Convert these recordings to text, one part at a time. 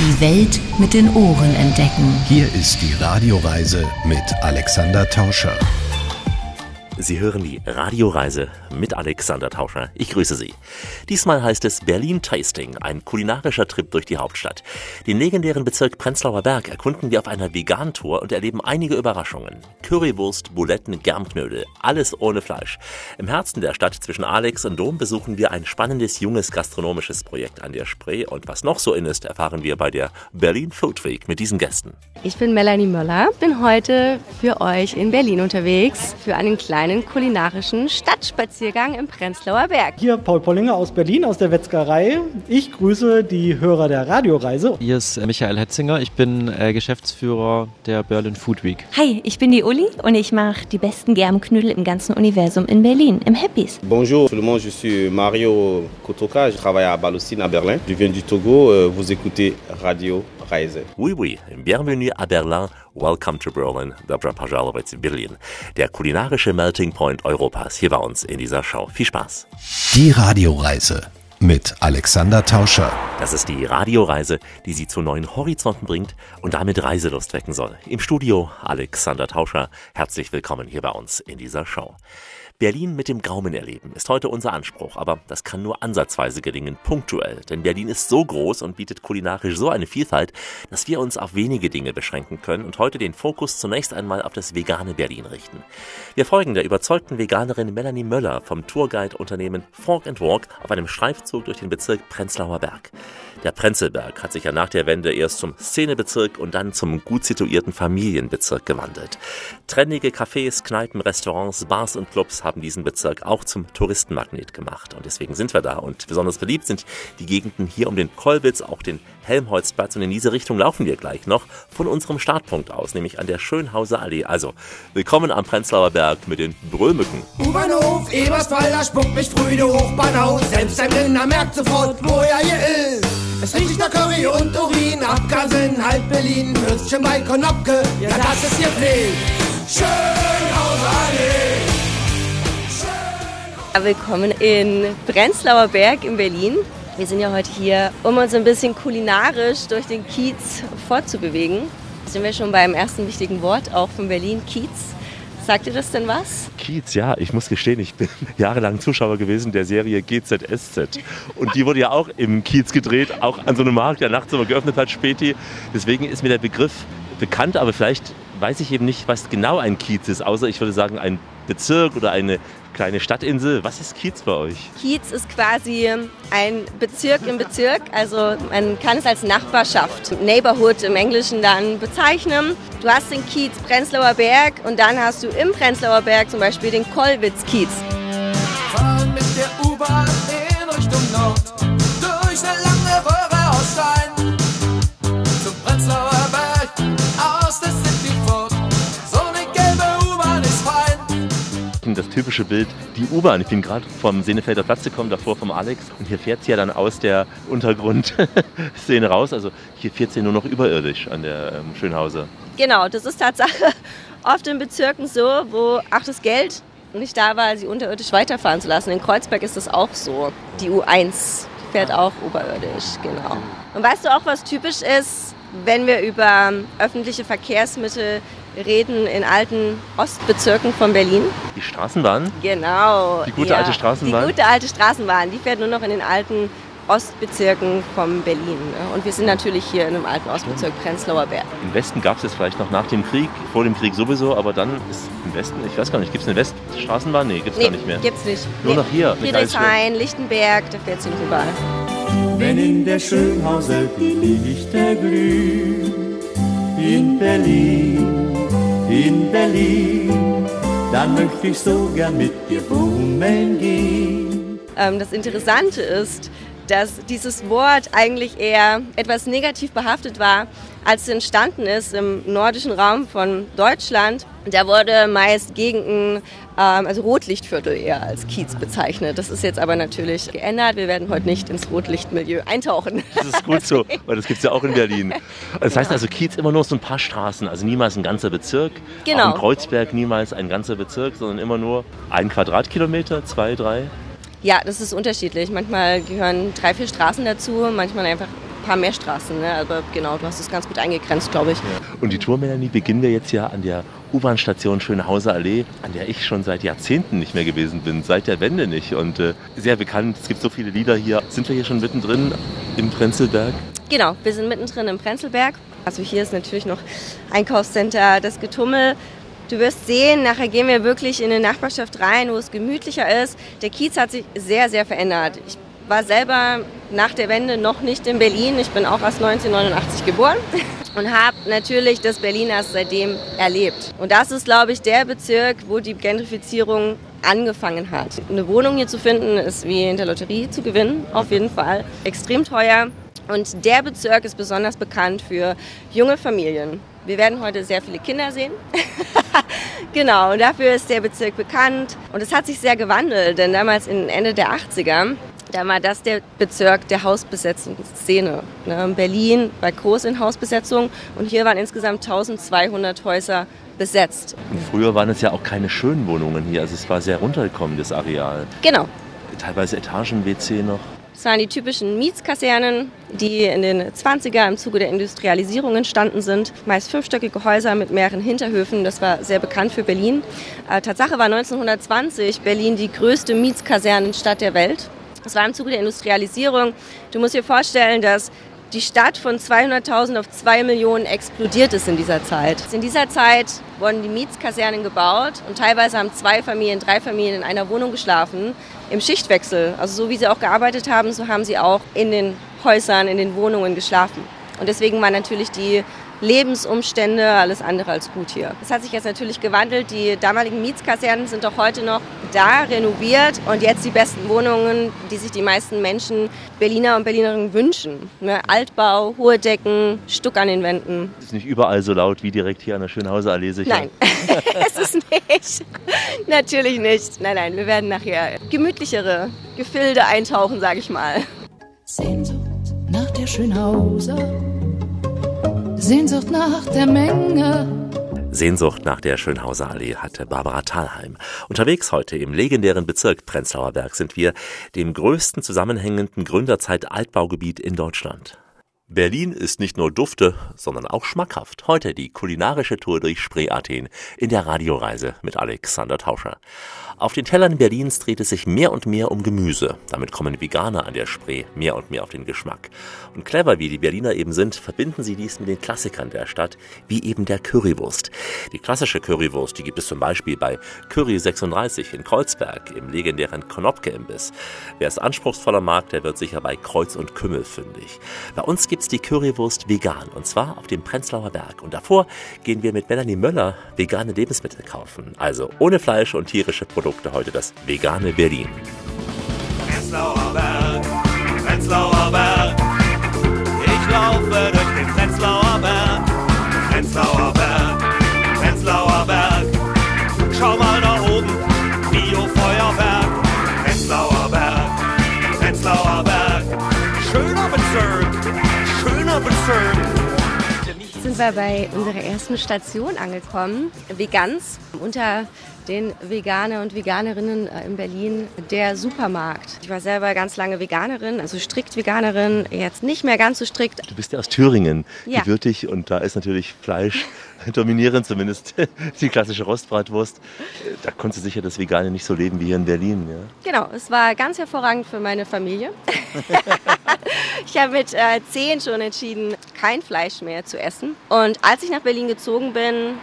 Die Welt mit den Ohren entdecken. Hier ist die Radioreise mit Alexander Tauscher. Sie hören die Radioreise mit Alexander Tauscher. Ich grüße Sie. Diesmal heißt es Berlin Tasting, ein kulinarischer Trip durch die Hauptstadt. Den legendären Bezirk Prenzlauer Berg erkunden wir auf einer Vegan-Tour und erleben einige Überraschungen. Currywurst, Buletten, Germknödel, alles ohne Fleisch. Im Herzen der Stadt zwischen Alex und Dom besuchen wir ein spannendes junges gastronomisches Projekt an der Spree und was noch so in ist, erfahren wir bei der Berlin Food Week mit diesen Gästen. Ich bin Melanie Möller, bin heute für euch in Berlin unterwegs für einen kleinen einen kulinarischen Stadtspaziergang im Prenzlauer Berg. Hier Paul Pollinger aus Berlin, aus der Wetzgerei. Ich grüße die Hörer der Radioreise. Hier ist Michael Hetzinger, ich bin äh, Geschäftsführer der Berlin Food Week. Hi, ich bin die Uli und ich mache die besten Germknödel im ganzen Universum in Berlin, im Happys. Bonjour tout le monde, je suis Mario Kotoka, je travaille à Balocine à Berlin. Je viens du Togo, euh, vous écoutez Radio Reise. Oui, oui, bienvenue à Berlin, welcome to Berlin, Dobra in Berlin. Der kulinarische Melting Point Europas hier bei uns in dieser Show. Viel Spaß. Die Radioreise mit Alexander Tauscher. Das ist die Radioreise, die Sie zu neuen Horizonten bringt und damit Reiselust wecken soll. Im Studio Alexander Tauscher. Herzlich willkommen hier bei uns in dieser Show. Berlin mit dem Gaumen erleben ist heute unser Anspruch, aber das kann nur ansatzweise gelingen, punktuell. Denn Berlin ist so groß und bietet kulinarisch so eine Vielfalt, dass wir uns auf wenige Dinge beschränken können und heute den Fokus zunächst einmal auf das vegane Berlin richten. Wir folgen der überzeugten Veganerin Melanie Möller vom Tourguide-Unternehmen Fork Walk auf einem Streifzug durch den Bezirk Prenzlauer Berg. Der Prenzlberg hat sich ja nach der Wende erst zum Szenebezirk und dann zum gut situierten Familienbezirk gewandelt. Trendige Cafés, Kneipen, Restaurants, Bars und Clubs haben diesen Bezirk auch zum Touristenmagnet gemacht. Und deswegen sind wir da. Und besonders beliebt sind die Gegenden hier um den Kollwitz, auch den Helmholtzplatz. Und in diese Richtung laufen wir gleich noch von unserem Startpunkt aus, nämlich an der Schönhauser Allee. Also, willkommen am Prenzlauer Berg mit den Brüllmücken. U-Bahnhof, Eberswalder, spuckt mich früh Hochbahnhaus. Selbst ein Blinder merkt sofort, wo er hier ist. Es riecht nach Curry und Urin, Abgasen, halb Berlin, Würstchen bei Konopke, ja das ist hier Pflicht. Schönhauser Allee. Willkommen in Prenzlauer Berg in Berlin. Wir sind ja heute hier, um uns ein bisschen kulinarisch durch den Kiez fortzubewegen. Sind wir schon beim ersten wichtigen Wort auch von Berlin, Kiez. Sagt ihr das denn was? Kiez, ja, ich muss gestehen, ich bin jahrelang Zuschauer gewesen der Serie GZSZ. Und die wurde ja auch im Kiez gedreht, auch an so einem Markt, der nachts immer geöffnet hat, Späti. Deswegen ist mir der Begriff bekannt, aber vielleicht weiß ich eben nicht, was genau ein Kiez ist, außer ich würde sagen ein Bezirk oder eine kleine Stadtinsel. Was ist Kiez bei euch? Kiez ist quasi ein Bezirk im Bezirk. Also man kann es als Nachbarschaft, Neighborhood im Englischen dann bezeichnen. Du hast den Kiez Prenzlauer Berg und dann hast du im Prenzlauer Berg zum Beispiel den Kollwitz-Kiez. Fahren mit der U-Bahn fein. Das typische Bild, die U-Bahn. Ich bin gerade vom Senefelder Platz gekommen, davor vom Alex. Und hier fährt sie ja dann aus der Untergrundszene raus. Also hier fährt sie nur noch überirdisch an der ähm, Schönhauser. Genau, das ist Tatsache oft in Bezirken so, wo auch das Geld nicht da war, sie unterirdisch weiterfahren zu lassen. In Kreuzberg ist das auch so. Die U1 fährt auch oberirdisch, genau. Und weißt du auch, was typisch ist, wenn wir über öffentliche Verkehrsmittel reden in alten Ostbezirken von Berlin? Die Straßenbahn? Genau. Die gute alte Straßenbahn? Die gute alte Straßenbahn, die fährt nur noch in den alten Ostbezirken von Berlin. Und wir sind natürlich hier in einem alten Ostbezirk Prenzlauer Berg. Im Westen gab es es vielleicht noch nach dem Krieg, vor dem Krieg sowieso, aber dann ist im Westen, ich weiß gar nicht, gibt es eine Weststraßenbahn? Nee, gibt es Nee, gar nicht mehr. gibt's nicht. Nur Nee. noch hier. Friedrichshain, Lichtenberg, da fährt sie nicht überall. Wenn in der Schönhauser die Lichter glühen, in Berlin, in Berlin, dann möchte ich so gern mit dir bummeln gehen. Ähm, das Interessante ist, dass dieses Wort eigentlich eher etwas negativ behaftet war, als es entstanden ist im nordischen Raum von Deutschland. Da wurde meist Gegenden, ähm, also Rotlichtviertel eher als Kiez bezeichnet. Das ist jetzt aber natürlich geändert. Wir werden heute nicht ins Rotlichtmilieu eintauchen. Das ist gut so, weil das gibt es ja auch in Berlin. Das heißt also Kiez immer nur so ein paar Straßen, also niemals ein ganzer Bezirk. Genau. Auch in Kreuzberg niemals ein ganzer Bezirk, sondern immer nur ein Quadratkilometer, zwei, drei. Ja, das ist unterschiedlich. Manchmal gehören drei, vier Straßen dazu, manchmal einfach ein paar mehr Straßen. Ne? Aber genau, du hast es ganz gut eingegrenzt, glaube ich. Ja. Und die Tour, Melanie, beginnen wir jetzt ja an der U-Bahn-Station Schönhauser Allee, an der ich schon seit Jahrzehnten nicht mehr gewesen bin, seit der Wende nicht. Und äh, sehr bekannt, es gibt so viele Lieder hier. Sind wir hier schon mittendrin im Prenzlberg? Genau, wir sind mittendrin im Prenzlberg. Also hier ist natürlich noch Einkaufscenter, das Getummel. Du wirst sehen, nachher gehen wir wirklich in eine Nachbarschaft rein, wo es gemütlicher ist. Der Kiez hat sich sehr, sehr verändert. Ich war selber nach der Wende noch nicht in Berlin. Ich bin auch erst 1989 geboren und habe natürlich das Berlin erst seitdem erlebt. Und das ist, glaube ich, der Bezirk, wo die Gentrifizierung angefangen hat. Eine Wohnung hier zu finden, ist wie in der Lotterie zu gewinnen, auf jeden Fall. Extrem teuer. Und der Bezirk ist besonders bekannt für junge Familien. Wir werden heute sehr viele Kinder sehen. genau, und dafür ist der Bezirk bekannt. Und es hat sich sehr gewandelt, denn damals in Ende der 80er, da war das der Bezirk der Hausbesetzungsszene. Ne, Berlin war groß in Hausbesetzung und hier waren insgesamt 1200 Häuser besetzt. Früher waren es ja auch keine schönen Wohnungen hier, also es war sehr runtergekommenes Areal. Genau. Teilweise Etagen-WC noch. Das waren die typischen Mietskasernen, die in den 20er im Zuge der Industrialisierung entstanden sind. Meist fünfstöckige Häuser mit mehreren Hinterhöfen. Das war sehr bekannt für Berlin. Äh, Tatsache war 1920 Berlin die größte Mietskasernenstadt der Welt. Das war im Zuge der Industrialisierung. Du musst dir vorstellen, dass die Stadt von 200.000 auf 2 Millionen explodiert ist in dieser Zeit. In dieser Zeit wurden die Mietskasernen gebaut und teilweise haben zwei Familien, drei Familien in einer Wohnung geschlafen im Schichtwechsel. Also so wie sie auch gearbeitet haben, so haben sie auch in den Häusern, in den Wohnungen geschlafen. Und deswegen war natürlich die Lebensumstände, alles andere als gut hier. Das hat sich jetzt natürlich gewandelt. Die damaligen Mietskasernen sind auch heute noch da, renoviert und jetzt die besten Wohnungen, die sich die meisten Menschen, Berliner und Berlinerinnen wünschen. Ne? Altbau, hohe Decken, Stuck an den Wänden. Ist nicht überall so laut wie direkt hier an der Schönhauser Allee sicher? Nein, es ist nicht. Natürlich nicht. Nein, nein, wir werden nachher gemütlichere Gefilde eintauchen, sage ich mal. Sehnsucht nach der Schönhauser Sehnsucht nach der Menge. Sehnsucht nach der Schönhauser Allee hatte Barbara Thalheim. Unterwegs heute im legendären Bezirk Prenzlauer Berg sind wir, dem größten zusammenhängenden Gründerzeit-Altbaugebiet in Deutschland. Berlin ist nicht nur dufte, sondern auch schmackhaft. Heute die kulinarische Tour durch Spree-Athen in der Radioreise mit Alexander Tauscher. Auf den Tellern Berlins dreht es sich mehr und mehr um Gemüse. Damit kommen Veganer an der Spree mehr und mehr auf den Geschmack. Und clever wie die Berliner eben sind, verbinden sie dies mit den Klassikern der Stadt, wie eben der Currywurst. Die klassische Currywurst, die gibt es zum Beispiel bei Curry 36 in Kreuzberg, im legendären Konopke-Imbiss. Wer es anspruchsvoller mag, der wird sicher bei Kreuz und Kümmel fündig. Bei uns gibt's die Currywurst vegan, und zwar auf dem Prenzlauer Berg. Und davor gehen wir mit Melanie Möller vegane Lebensmittel kaufen. Also ohne Fleisch und tierische Produkte Produkte heute das vegane Berlin. Prenzlauer Berg, Prenzlauer Berg. Ich laufe durch den Prenzlauer Berg, Prenzlauer Berg, Prenzlauer Berg. Schau mal da oben, Bio-Feuerwerk, Prenzlauer Berg, Prenzlauer Berg. Schöner Bezirk, schöner Bezirk sind wir bei unserer ersten Station angekommen, Veganz, unter den Veganer und Veganerinnen äh, in Berlin der Supermarkt. Ich war selber ganz lange Veganerin, also strikt Veganerin, jetzt nicht mehr ganz so strikt. Du bist ja aus Thüringen, ja. gebürtig und da ist natürlich Fleisch dominierend, zumindest die klassische Rostbratwurst. Da konnte sicher das Vegane nicht so leben wie hier in Berlin. Ja? Genau, es war ganz hervorragend für meine Familie. ich habe mit äh, zehn schon entschieden, kein Fleisch mehr zu essen. Und als ich nach Berlin gezogen bin,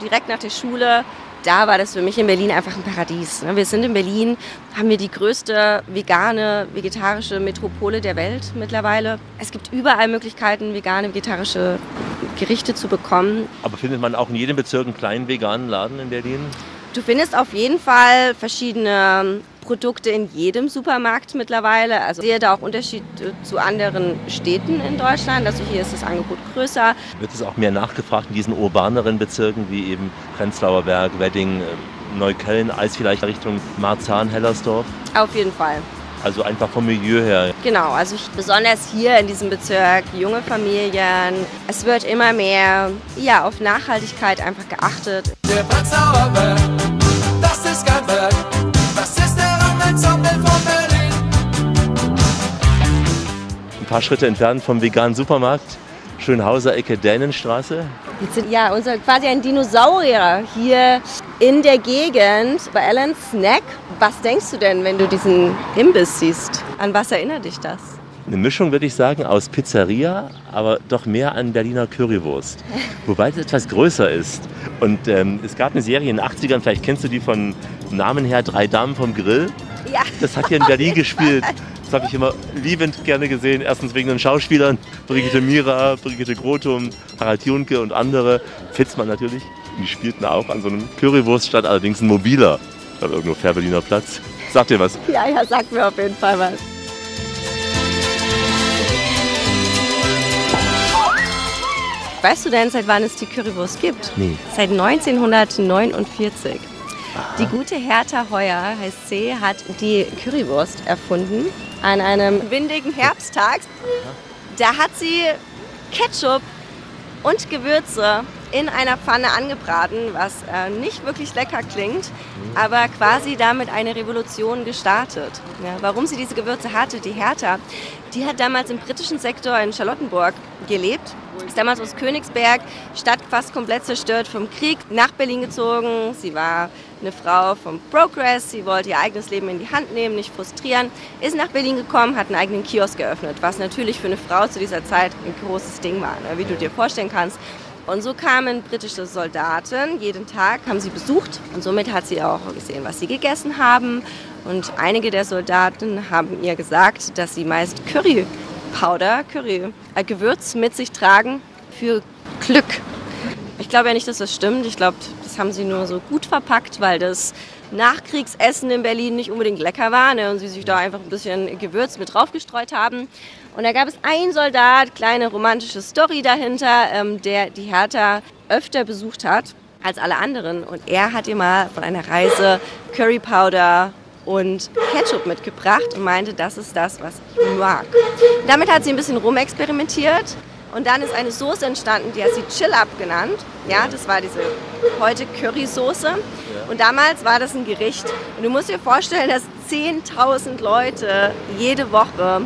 direkt nach der Schule, da war das für mich in Berlin einfach ein Paradies. Ne? Wir sind in Berlin, haben wir die größte vegane, vegetarische Metropole der Welt mittlerweile. Es gibt überall Möglichkeiten, vegane, vegetarische Gerichte zu bekommen. Aber findet man auch in jedem Bezirk einen kleinen veganen Laden in Berlin? Du findest auf jeden Fall verschiedene Produkte in jedem Supermarkt mittlerweile. Also ich sehe da auch Unterschied zu anderen Städten in Deutschland. Also hier ist das Angebot größer. Wird es auch mehr nachgefragt in diesen urbaneren Bezirken wie eben Prenzlauer Berg, Wedding, äh, Neukölln als vielleicht Richtung Marzahn, Hellersdorf? Auf jeden Fall. Also einfach vom Milieu her. Genau, also ich, besonders hier in diesem Bezirk, junge Familien. Es wird immer mehr ja, auf Nachhaltigkeit einfach geachtet. Der Prenzlauer Berg, paar Schritte entfernt vom veganen Supermarkt. Schönhauser Ecke Dänenstraße. Ja unser quasi ein Dinosaurier hier in der Gegend bei Alan Snack. Was denkst du denn, wenn du diesen Imbiss siehst? An was erinnert dich das? Eine Mischung, würde ich sagen, aus Pizzeria, aber doch mehr an Berliner Currywurst. Wobei es etwas größer ist. Und ähm, es gab eine Serie in den 80ern, vielleicht kennst du die von Namen her, Drei Damen vom Grill. Ja. Das hat hier in Berlin gespielt. Das habe ich immer liebend gerne gesehen. Erstens wegen den Schauspielern, Brigitte Mira, Brigitte Grotum, Harald Junke und andere. Fitzmann natürlich. Die spielten auch an so einem Currywurststand, allerdings ein mobiler. Ich glaube, irgendwo Fair Berliner Platz. Sagt ihr was? Ja, ja, sag mir auf jeden Fall was. Weißt du denn, seit wann es die Currywurst gibt? Nee. Seit 1949. Die gute Hertha Heuer, heißt sie, hat die Currywurst erfunden an einem windigen Herbsttag. Da hat sie Ketchup und Gewürze in einer Pfanne angebraten, was äh, nicht wirklich lecker klingt, aber quasi damit eine Revolution gestartet. Ja, warum sie diese Gewürze hatte, die Hertha, die hat damals im britischen Sektor in Charlottenburg gelebt, ist damals aus Königsberg, Stadt fast komplett zerstört vom Krieg, nach Berlin gezogen. Sie war eine Frau vom Progress, sie wollte ihr eigenes Leben in die Hand nehmen, nicht frustrieren, ist nach Berlin gekommen, hat einen eigenen Kiosk geöffnet, was natürlich für eine Frau zu dieser Zeit ein großes Ding war, ne, wie du dir vorstellen kannst. Und so kamen britische Soldaten, jeden Tag haben sie besucht und somit hat sie auch gesehen, was sie gegessen haben. Und einige der Soldaten haben ihr gesagt, dass sie meist Currypowder, Curry, äh, Gewürz mit sich tragen für Glück. Ich glaube ja nicht, dass das stimmt. Ich glaube, das haben sie nur so gut verpackt, weil das Nachkriegsessen in Berlin nicht unbedingt lecker war ne, und sie sich da einfach ein bisschen Gewürz mit draufgestreut haben. Und da gab es einen Soldat, kleine romantische Story dahinter, ähm, der die Hertha öfter besucht hat als alle anderen. Und er hat ihr mal von einer Reise Curry Powder und Ketchup mitgebracht und meinte, das ist das, was ich mag. Damit hat sie ein bisschen rumexperimentiert und dann ist eine Soße entstanden, die hat sie Chill Up genannt. Ja, das war diese heute Currysoße. Und damals war das ein Gericht. Und du musst dir vorstellen, dass 10.000 Leute jede Woche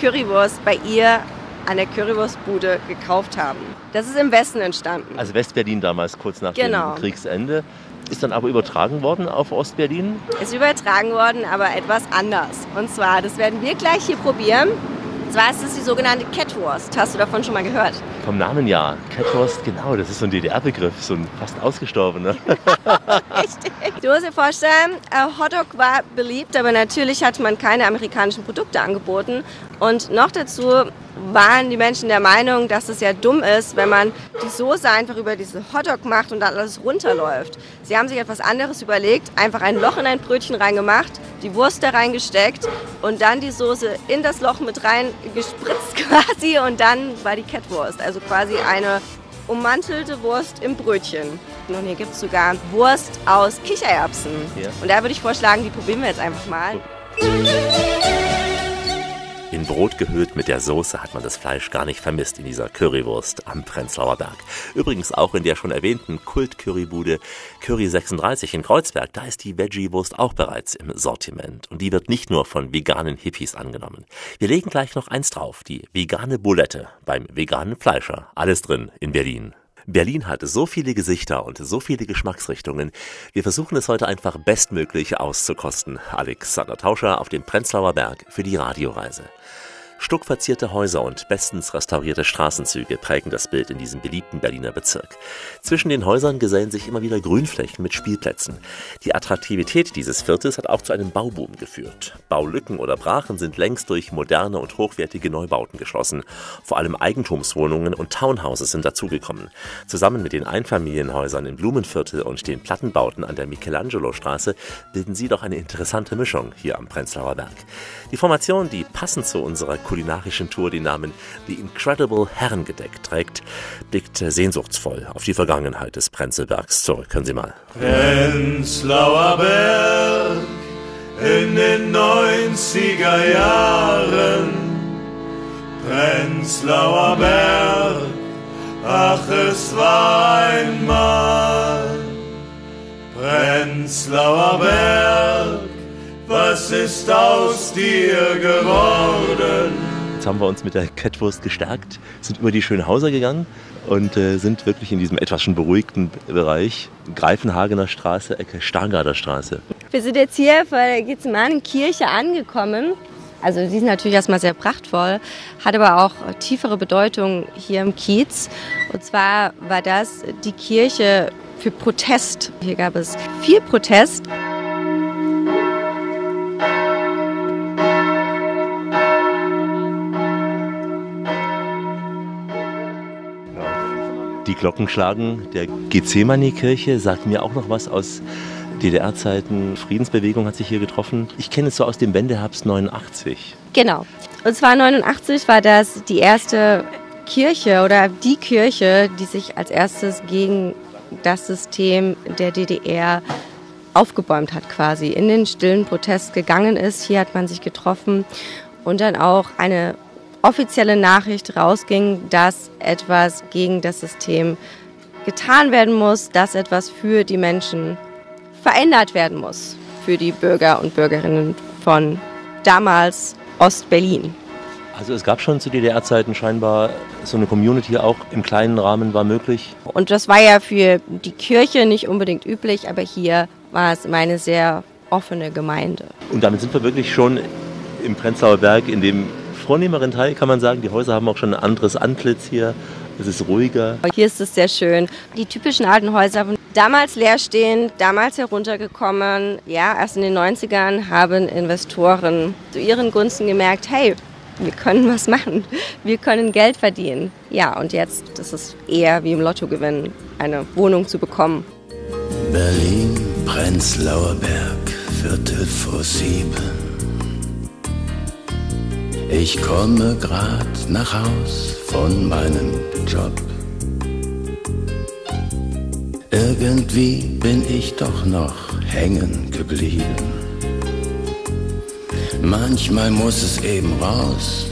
Currywurst bei ihr an der Currywurstbude gekauft haben. Das ist im Westen entstanden. Also Westberlin damals, kurz nach Genau. dem Kriegsende. Ist dann aber übertragen worden auf Ostberlin. Ist übertragen worden, aber etwas anders. Und zwar, das werden wir gleich hier probieren. Zwar ist es die sogenannte Catwurst. Hast du davon schon mal gehört? Vom Namen ja. Catwurst, genau, das ist so ein DDR-Begriff, so ein fast ausgestorbener. Du musst dir vorstellen, äh, Hotdog war beliebt, aber natürlich hat man keine amerikanischen Produkte angeboten. Und noch dazu waren die Menschen der Meinung, dass es ja dumm ist, wenn man die Soße einfach über diese Hotdog macht und dann alles runterläuft. Sie haben sich etwas anderes überlegt, einfach ein Loch in ein Brötchen reingemacht, die Wurst da reingesteckt und dann die Soße in das Loch mit rein gespritzt quasi und dann war die Catwurst, also quasi eine ummantelte Wurst im Brötchen. Und hier gibt es sogar Wurst aus Kichererbsen. Ja. Und da würde ich vorschlagen, die probieren wir jetzt einfach mal. Brot gehüllt mit der Soße hat man das Fleisch gar nicht vermisst in dieser Currywurst am Prenzlauer Berg. Übrigens auch in der schon erwähnten Kult-Currybude Curry 36 in Kreuzberg. Da ist die Veggie-Wurst auch bereits im Sortiment. Und die wird nicht nur von veganen Hippies angenommen. Wir legen gleich noch eins drauf. Die vegane Bulette beim veganen Fleischer. Alles drin in Berlin. Berlin hat so viele Gesichter und so viele Geschmacksrichtungen. Wir versuchen es heute einfach bestmöglich auszukosten. Alexander Tauscher auf dem Prenzlauer Berg für die Radioreise. Stuckverzierte Häuser und bestens restaurierte Straßenzüge prägen das Bild in diesem beliebten Berliner Bezirk. Zwischen den Häusern gesellen sich immer wieder Grünflächen mit Spielplätzen. Die Attraktivität dieses Viertels hat auch zu einem Bauboom geführt. Baulücken oder Brachen sind längst durch moderne und hochwertige Neubauten geschlossen. Vor allem Eigentumswohnungen und Townhouses sind dazugekommen. Zusammen mit den Einfamilienhäusern im Blumenviertel und den Plattenbauten an der Michelangelo-Straße bilden sie doch eine interessante Mischung hier am Prenzlauer Berg. Die Formation, die passend zu unserer kulinarischen Tour den Namen The Incredible Herrengedeck trägt, blickt sehnsuchtsvoll auf die Vergangenheit des Prenzlbergs zurück. Hören Sie mal. Prenzlauer Berg in den 90er Jahren. Prenzlauer Berg, ach es war einmal. Prenzlauer Berg, was ist aus dir geworden? Jetzt haben wir uns mit der Kettwurst gestärkt, sind über die Schönhauser gegangen und äh, sind wirklich in diesem etwas schon beruhigten Bereich Greifenhagener Straße, Ecke Stargarder Straße. Wir sind jetzt hier vor der Gethsemane-Kirche angekommen. Also die ist natürlich erstmal sehr prachtvoll, hat aber auch tiefere Bedeutung hier im Kiez. Und zwar war das die Kirche für Protest. Hier gab es viel Protest. Die Glockenschlagen der Gethsemane-Kirche sagt mir auch noch was aus DDR-Zeiten. Friedensbewegung hat sich hier getroffen. Ich kenne es so aus dem Wendeherbst 89. Genau. Und zwar 89 war das die erste Kirche oder die Kirche, die sich als erstes gegen das System der DDR aufgebäumt hat quasi, in den stillen Protest gegangen ist. Hier hat man sich getroffen und dann auch eine offizielle Nachricht rausging, dass etwas gegen das System getan werden muss, dass etwas für die Menschen verändert werden muss, für die Bürger und Bürgerinnen von damals Ostberlin. Also es gab schon zu DDR-Zeiten scheinbar so eine Community auch im kleinen Rahmen war möglich. Und das war ja für die Kirche nicht unbedingt üblich, aber hier war es eine sehr offene Gemeinde. Und damit sind wir wirklich schon im Prenzlauer Berg in dem vornehmeren Teil, kann man sagen. Die Häuser haben auch schon ein anderes Antlitz hier. Es ist ruhiger. Hier ist es sehr schön. Die typischen alten Häuser, damals leerstehend, damals heruntergekommen. Ja, erst in den 90ern haben Investoren zu ihren Gunsten gemerkt, hey, wir können was machen. Wir können Geld verdienen. Ja, und jetzt das ist eher wie im Lotto gewinnen, eine Wohnung zu bekommen. Berlin, Prenzlauer Berg, Viertel vor sieben. Ich komme grad nach Haus von meinem Job. Irgendwie bin ich doch noch hängen geblieben. Manchmal muss es eben raus.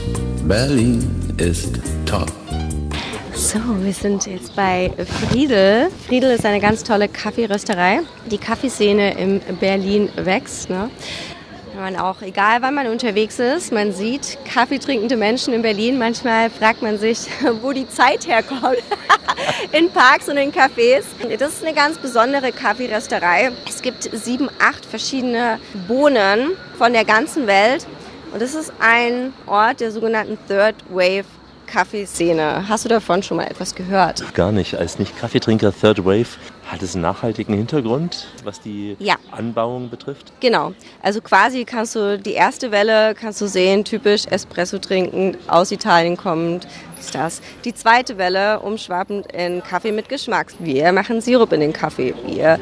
Berlin ist top. So, wir sind jetzt bei Friedel. Friedel ist eine ganz tolle Kaffeerösterei. Die Kaffeeszene in Berlin wächst. Ne? Man auch, egal wann man unterwegs ist, man sieht kaffeetrinkende Menschen in Berlin. Manchmal fragt man sich, wo die Zeit herkommt. in Parks und in Cafés. Das ist eine ganz besondere Kaffeerösterei. Es gibt sieben, acht verschiedene Bohnen von der ganzen Welt. Und das ist ein Ort der sogenannten Third Wave Kaffeeszene. Hast du davon schon mal etwas gehört? Gar nicht. Als Nicht-Kaffeetrinker Third Wave hat es einen nachhaltigen Hintergrund, was die ja. Anbauung betrifft? Genau. Also quasi kannst du die erste Welle kannst du sehen, typisch Espresso trinken, aus Italien kommend, ist das. Die zweite Welle umschwappend in Kaffee mit Geschmack. Wir machen Sirup in den Kaffee. Wir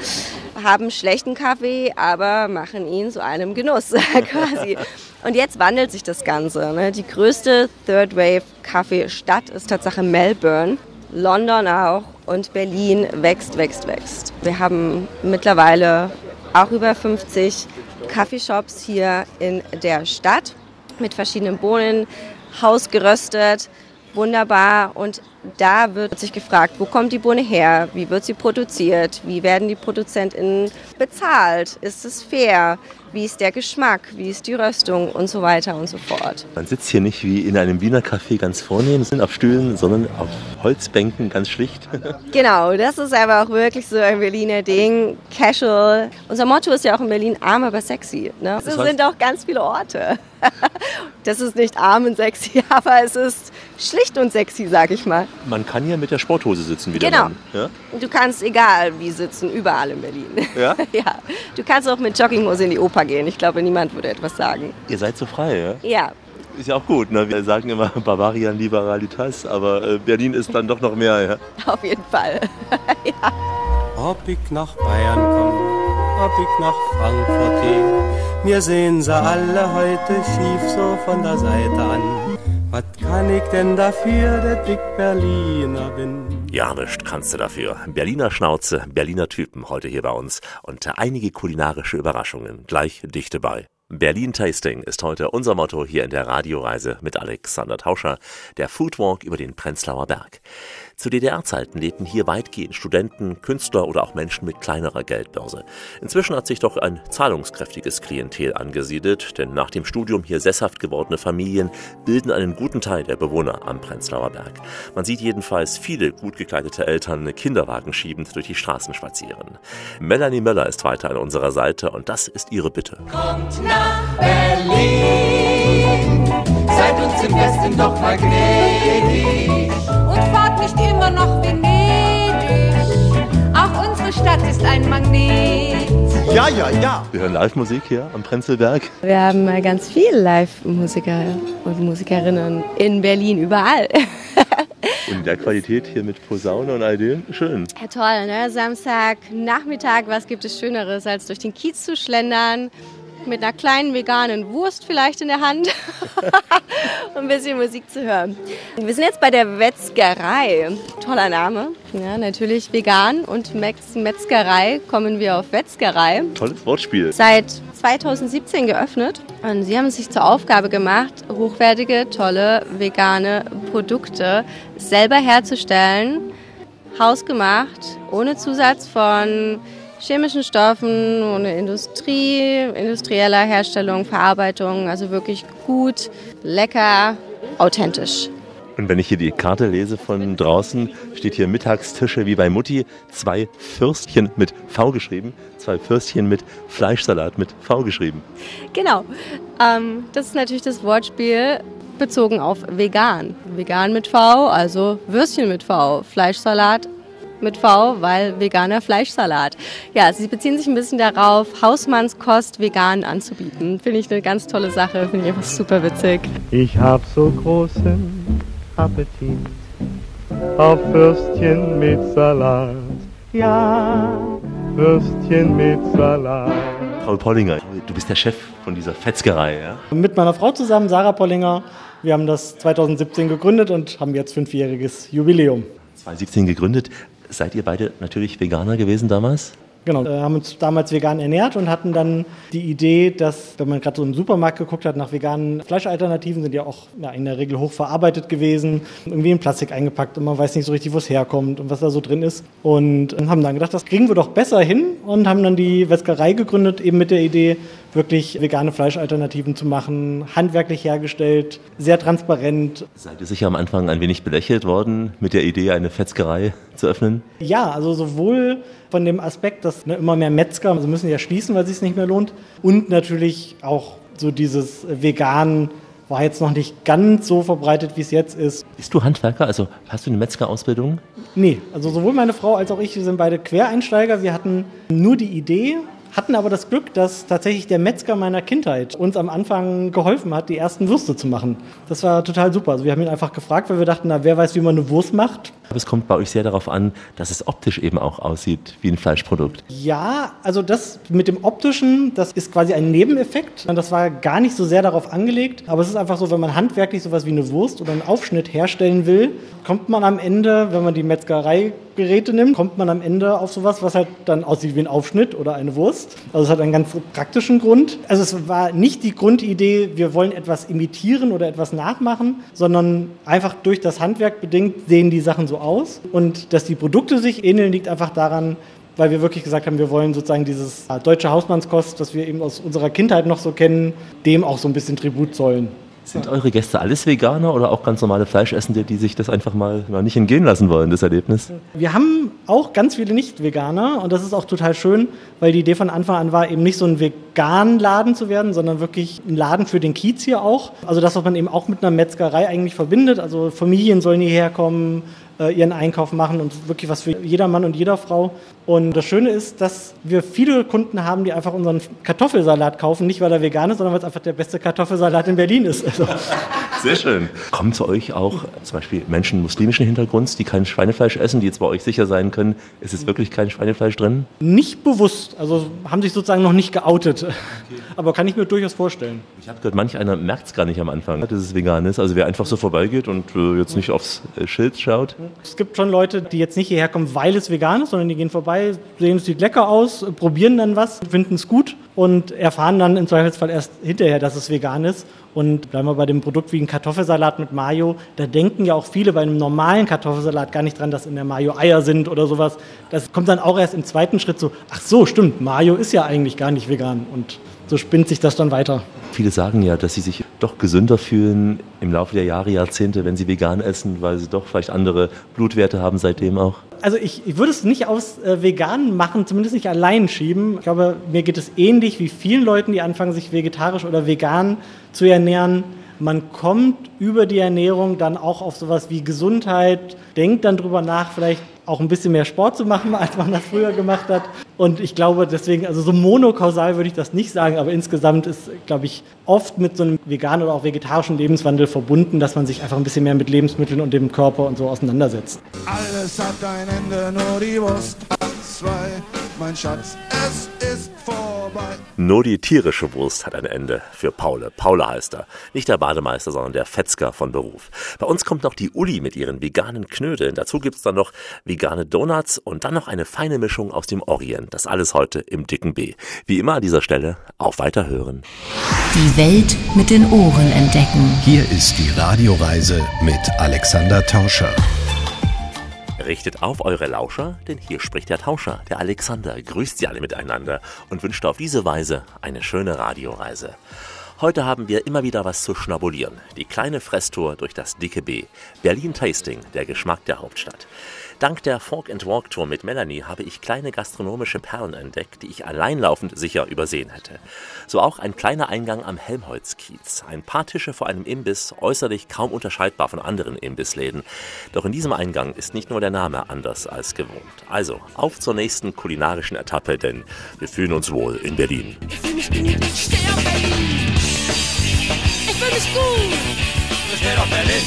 haben schlechten Kaffee, aber machen ihn zu einem Genuss quasi. Und jetzt wandelt sich das Ganze. Ne? Die größte Third Wave Kaffeestadt ist Tatsache Melbourne. London auch und Berlin wächst, wächst, wächst. Wir haben mittlerweile auch über 50 Kaffeeshops hier in der Stadt mit verschiedenen Bohnen, hausgeröstet, wunderbar. Und da wird sich gefragt, wo kommt die Bohne her? Wie wird sie produziert? Wie werden die ProduzentInnen bezahlt? Ist es fair? Wie ist der Geschmack? Wie ist die Röstung? Und so weiter und so fort. Man sitzt hier nicht wie in einem Wiener Café ganz vornehm, sind auf Stühlen, sondern auf Holzbänken ganz schlicht. genau, das ist aber auch wirklich so ein Berliner Ding. Casual. Unser Motto ist ja auch in Berlin arm, aber sexy. Ne? Das sind auch ganz viele Orte. das ist nicht arm und sexy, aber es ist schlicht und sexy, sag ich mal. Man kann hier mit der Sporthose sitzen, wie der Genau. Mann. Ja? Du kannst egal wie sitzen, überall in Berlin. Ja? ja. Du kannst auch mit Jogginghose in die Oper gehen. Ich glaube, niemand würde etwas sagen. Ihr seid so frei, ja? Ja, Ist ja auch gut, ne? Wir sagen immer Bavarian Liberalitas, aber äh, Berlin ist dann doch noch mehr, ja? auf jeden Fall. Ob ich nach Bayern komm, ob ich nach Frankfurt geh, mir sehen sie alle heute schief so von der Seite an. Was kann ich denn dafür, dass ich Berliner bin? Ja, nicht kannst du dafür. Berliner Schnauze, Berliner Typen heute hier bei uns und einige kulinarische Überraschungen gleich dicht dabei. Berlin Tasting ist heute unser Motto hier in der Radioreise mit Alexander Tauscher, der Foodwalk über den Prenzlauer Berg. Zu DDR-Zeiten lebten hier weitgehend Studenten, Künstler oder auch Menschen mit kleinerer Geldbörse. Inzwischen hat sich doch ein zahlungskräftiges Klientel angesiedelt, denn nach dem Studium hier sesshaft gewordene Familien bilden einen guten Teil der Bewohner am Prenzlauer Berg. Man sieht jedenfalls viele gut gekleidete Eltern Kinderwagen schiebend durch die Straßen spazieren. Melanie Möller ist weiter an unserer Seite und das ist ihre Bitte. Kommt nach Berlin, seid uns im Westen doch mal gnädig. Und fahrt nicht immer nach Venedig. Auch unsere Stadt ist ein Magnet. Ja, ja, ja. Wir hören Live-Musik hier am Prenzlberg. Wir haben äh, ganz viele Live-Musiker und Musikerinnen in Berlin, überall. Und in der Qualität hier mit Posaune und all dem. Schön. Ja, toll, ne? Samstag, Nachmittag, was gibt es Schöneres, als durch den Kiez zu schlendern, mit einer kleinen veganen Wurst vielleicht in der Hand und ein bisschen Musik zu hören. Wir sind jetzt bei der Wetzgerei. Toller Name. Ja, natürlich vegan und Metz Metzgerei kommen wir auf Wetzgerei. Tolles Wortspiel. Seit 2017 geöffnet und sie haben sich zur Aufgabe gemacht, hochwertige, tolle vegane Produkte selber herzustellen, hausgemacht, ohne Zusatz von chemischen Stoffen, ohne Industrie, industrieller Herstellung, Verarbeitung, also wirklich gut, lecker, authentisch. Und wenn ich hier die Karte lese von draußen, steht hier Mittagstische wie bei Mutti, zwei Fürstchen mit V geschrieben, zwei Fürstchen mit Fleischsalat mit V geschrieben. Genau, ähm, das ist natürlich das Wortspiel bezogen auf vegan. Vegan mit V, also Würstchen mit V, Fleischsalat mit V, weil veganer Fleischsalat. Ja, sie beziehen sich ein bisschen darauf, Hausmannskost vegan anzubieten. Finde ich eine ganz tolle Sache, finde ich einfach super witzig. Ich hab so großen Appetit auf Würstchen mit Salat. Ja, Würstchen mit Salat. Paul Pollinger, du bist der Chef von dieser Fetzgerei, ja? Mit meiner Frau zusammen, Sarah Pollinger. Wir haben das 2017 gegründet und haben jetzt fünfjähriges Jubiläum. 2017 gegründet. Seid ihr beide natürlich Veganer gewesen damals? Genau, wir haben uns damals vegan ernährt und hatten dann die Idee, dass, wenn man gerade so im Supermarkt geguckt hat nach veganen Fleischalternativen, sind ja auch ja, in der Regel hochverarbeitet gewesen, irgendwie in Plastik eingepackt und man weiß nicht so richtig, wo es herkommt und was da so drin ist. Und haben dann gedacht, das kriegen wir doch besser hin und haben dann die Wetzgerei gegründet, eben mit der Idee, wirklich vegane Fleischalternativen zu machen, handwerklich hergestellt, sehr transparent. Seid ihr sicher am Anfang ein wenig belächelt worden mit der Idee, eine Fetzgerei zu öffnen? Ja, also sowohl von dem Aspekt, dass ne, immer mehr Metzger also müssen ja schließen, weil es sich nicht mehr lohnt, und natürlich auch so dieses vegan war jetzt noch nicht ganz so verbreitet, wie es jetzt ist. Bist du Handwerker? Also hast du eine Metzgerausbildung? Nee, also sowohl meine Frau als auch ich, wir sind beide Quereinsteiger. Wir hatten nur die Idee, hatten aber das Glück, dass tatsächlich der Metzger meiner Kindheit uns am Anfang geholfen hat, die ersten Würste zu machen. Das war total super. Also wir haben ihn einfach gefragt, weil wir dachten, na, wer weiß, wie man eine Wurst macht. Aber es kommt bei euch sehr darauf an, dass es optisch eben auch aussieht wie ein Fleischprodukt. Ja, also das mit dem optischen, das ist quasi ein Nebeneffekt. Das war gar nicht so sehr darauf angelegt. Aber es ist einfach so, wenn man handwerklich sowas wie eine Wurst oder einen Aufschnitt herstellen will, kommt man am Ende, wenn man die Metzgereigeräte nimmt, kommt man am Ende auf sowas, was halt dann aussieht wie ein Aufschnitt oder eine Wurst. Also es hat einen ganz praktischen Grund. Also es war nicht die Grundidee, wir wollen etwas imitieren oder etwas nachmachen, sondern einfach durch das Handwerk bedingt sehen die Sachen so aus. Und dass die Produkte sich ähneln, liegt einfach daran, weil wir wirklich gesagt haben, wir wollen sozusagen dieses deutsche Hausmannskost, das wir eben aus unserer Kindheit noch so kennen, dem auch so ein bisschen Tribut zollen. Sind eure Gäste alles Veganer oder auch ganz normale Fleischessende, die sich das einfach mal, mal nicht entgehen lassen wollen, das Erlebnis? Wir haben auch ganz viele Nicht-Veganer und das ist auch total schön, weil die Idee von Anfang an war, eben nicht so ein veganen Laden zu werden, sondern wirklich ein Laden für den Kiez hier auch. Also das, was man eben auch mit einer Metzgerei eigentlich verbindet. Also Familien sollen hierher kommen, äh, ihren Einkauf machen und wirklich was für jeder Mann und jeder Frau. Und das Schöne ist, dass wir viele Kunden haben, die einfach unseren Kartoffelsalat kaufen, nicht weil er vegan ist, sondern weil es einfach der beste Kartoffelsalat in Berlin ist. Also. Sehr schön. Kommen zu euch auch zum Beispiel Menschen muslimischen Hintergrunds, die kein Schweinefleisch essen, die jetzt bei euch sicher sein können, ist es wirklich kein Schweinefleisch drin? Nicht bewusst, also haben sich sozusagen noch nicht geoutet. Okay. Aber kann ich mir durchaus vorstellen. Ich habe gehört, manch einer merkt es gar nicht am Anfang, dass es vegan ist. Also wer einfach so vorbeigeht und äh, jetzt nicht aufs äh, Schild schaut. Es gibt schon Leute, die jetzt nicht hierher kommen, weil es vegan ist, sondern die gehen vorbei, sehen, es sieht lecker aus, probieren dann was, finden es gut und erfahren dann im Zweifelsfall erst hinterher, dass es vegan ist. Und bleiben wir bei dem Produkt wie ein Kartoffelsalat mit Mayo, da denken ja auch viele bei einem normalen Kartoffelsalat gar nicht dran, dass in der Mayo Eier sind oder sowas. Das kommt dann auch erst im zweiten Schritt so, ach so, stimmt, Mayo ist ja eigentlich gar nicht vegan. Und so spinnt sich das dann weiter. Viele sagen ja, dass sie sich doch gesünder fühlen im Laufe der Jahre, Jahrzehnte, wenn sie vegan essen, weil sie doch vielleicht andere Blutwerte haben seitdem auch. Also ich, ich würde es nicht aus äh, vegan machen, zumindest nicht allein schieben. Ich glaube, mir geht es ähnlich wie vielen Leuten, die anfangen, sich vegetarisch oder vegan zu ernähren. Man kommt über die Ernährung dann auch auf sowas wie Gesundheit, denkt dann drüber nach, vielleicht auch ein bisschen mehr Sport zu machen, als man das früher gemacht hat. Und ich glaube deswegen, also so monokausal würde ich das nicht sagen, aber insgesamt ist, glaube ich, oft mit so einem veganen oder auch vegetarischen Lebenswandel verbunden, dass man sich einfach ein bisschen mehr mit Lebensmitteln und dem Körper und so auseinandersetzt. Alles hat ein Ende, nur die Wurst hat zwei. Mein Schatz, es ist. Nur die tierische Wurst hat ein Ende für Paule. Paule heißt er. Nicht der Bademeister, sondern der Fetzger von Beruf. Bei uns kommt noch die Uli mit ihren veganen Knödeln. Dazu gibt's dann noch vegane Donuts und dann noch eine feine Mischung aus dem Orient. Das alles heute im dicken B. Wie immer an dieser Stelle auf Weiterhören. Die Welt mit den Ohren entdecken. Hier ist die Radioreise mit Alexander Tauscher. Richtet auf eure Lauscher, denn hier spricht der Tauscher, der Alexander, grüßt sie alle miteinander und wünscht auf diese Weise eine schöne Radioreise. Heute haben wir immer wieder was zu schnabulieren. Die kleine Fresstour durch das dicke B. Berlin Tasting, der Geschmack der Hauptstadt. Dank der Fork and Walk Tour mit Melanie habe ich kleine gastronomische Perlen entdeckt, die ich alleinlaufend sicher übersehen hätte. So auch ein kleiner Eingang am Helmholtz-Kiez. Ein paar Tische vor einem Imbiss, äußerlich kaum unterscheidbar von anderen Imbissläden. Doch in diesem Eingang ist nicht nur der Name anders als gewohnt. Also, auf zur nächsten kulinarischen Etappe, denn wir fühlen uns wohl in Berlin. Ich fühl mich genügend, ich steh auf Berlin. Ich fühl mich gut. Ich steh auf Berlin.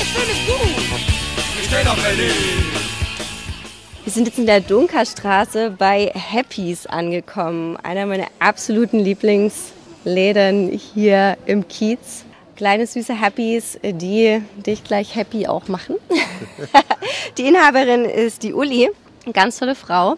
Ich fühl mich gut. Ich steh auf. Wir sind jetzt in der Dunkerstraße bei Happys angekommen. Einer meiner absoluten Lieblingsläden hier im Kiez. Kleine süße Happys, die dich gleich happy auch machen. die Inhaberin ist die Uli. Eine ganz tolle Frau.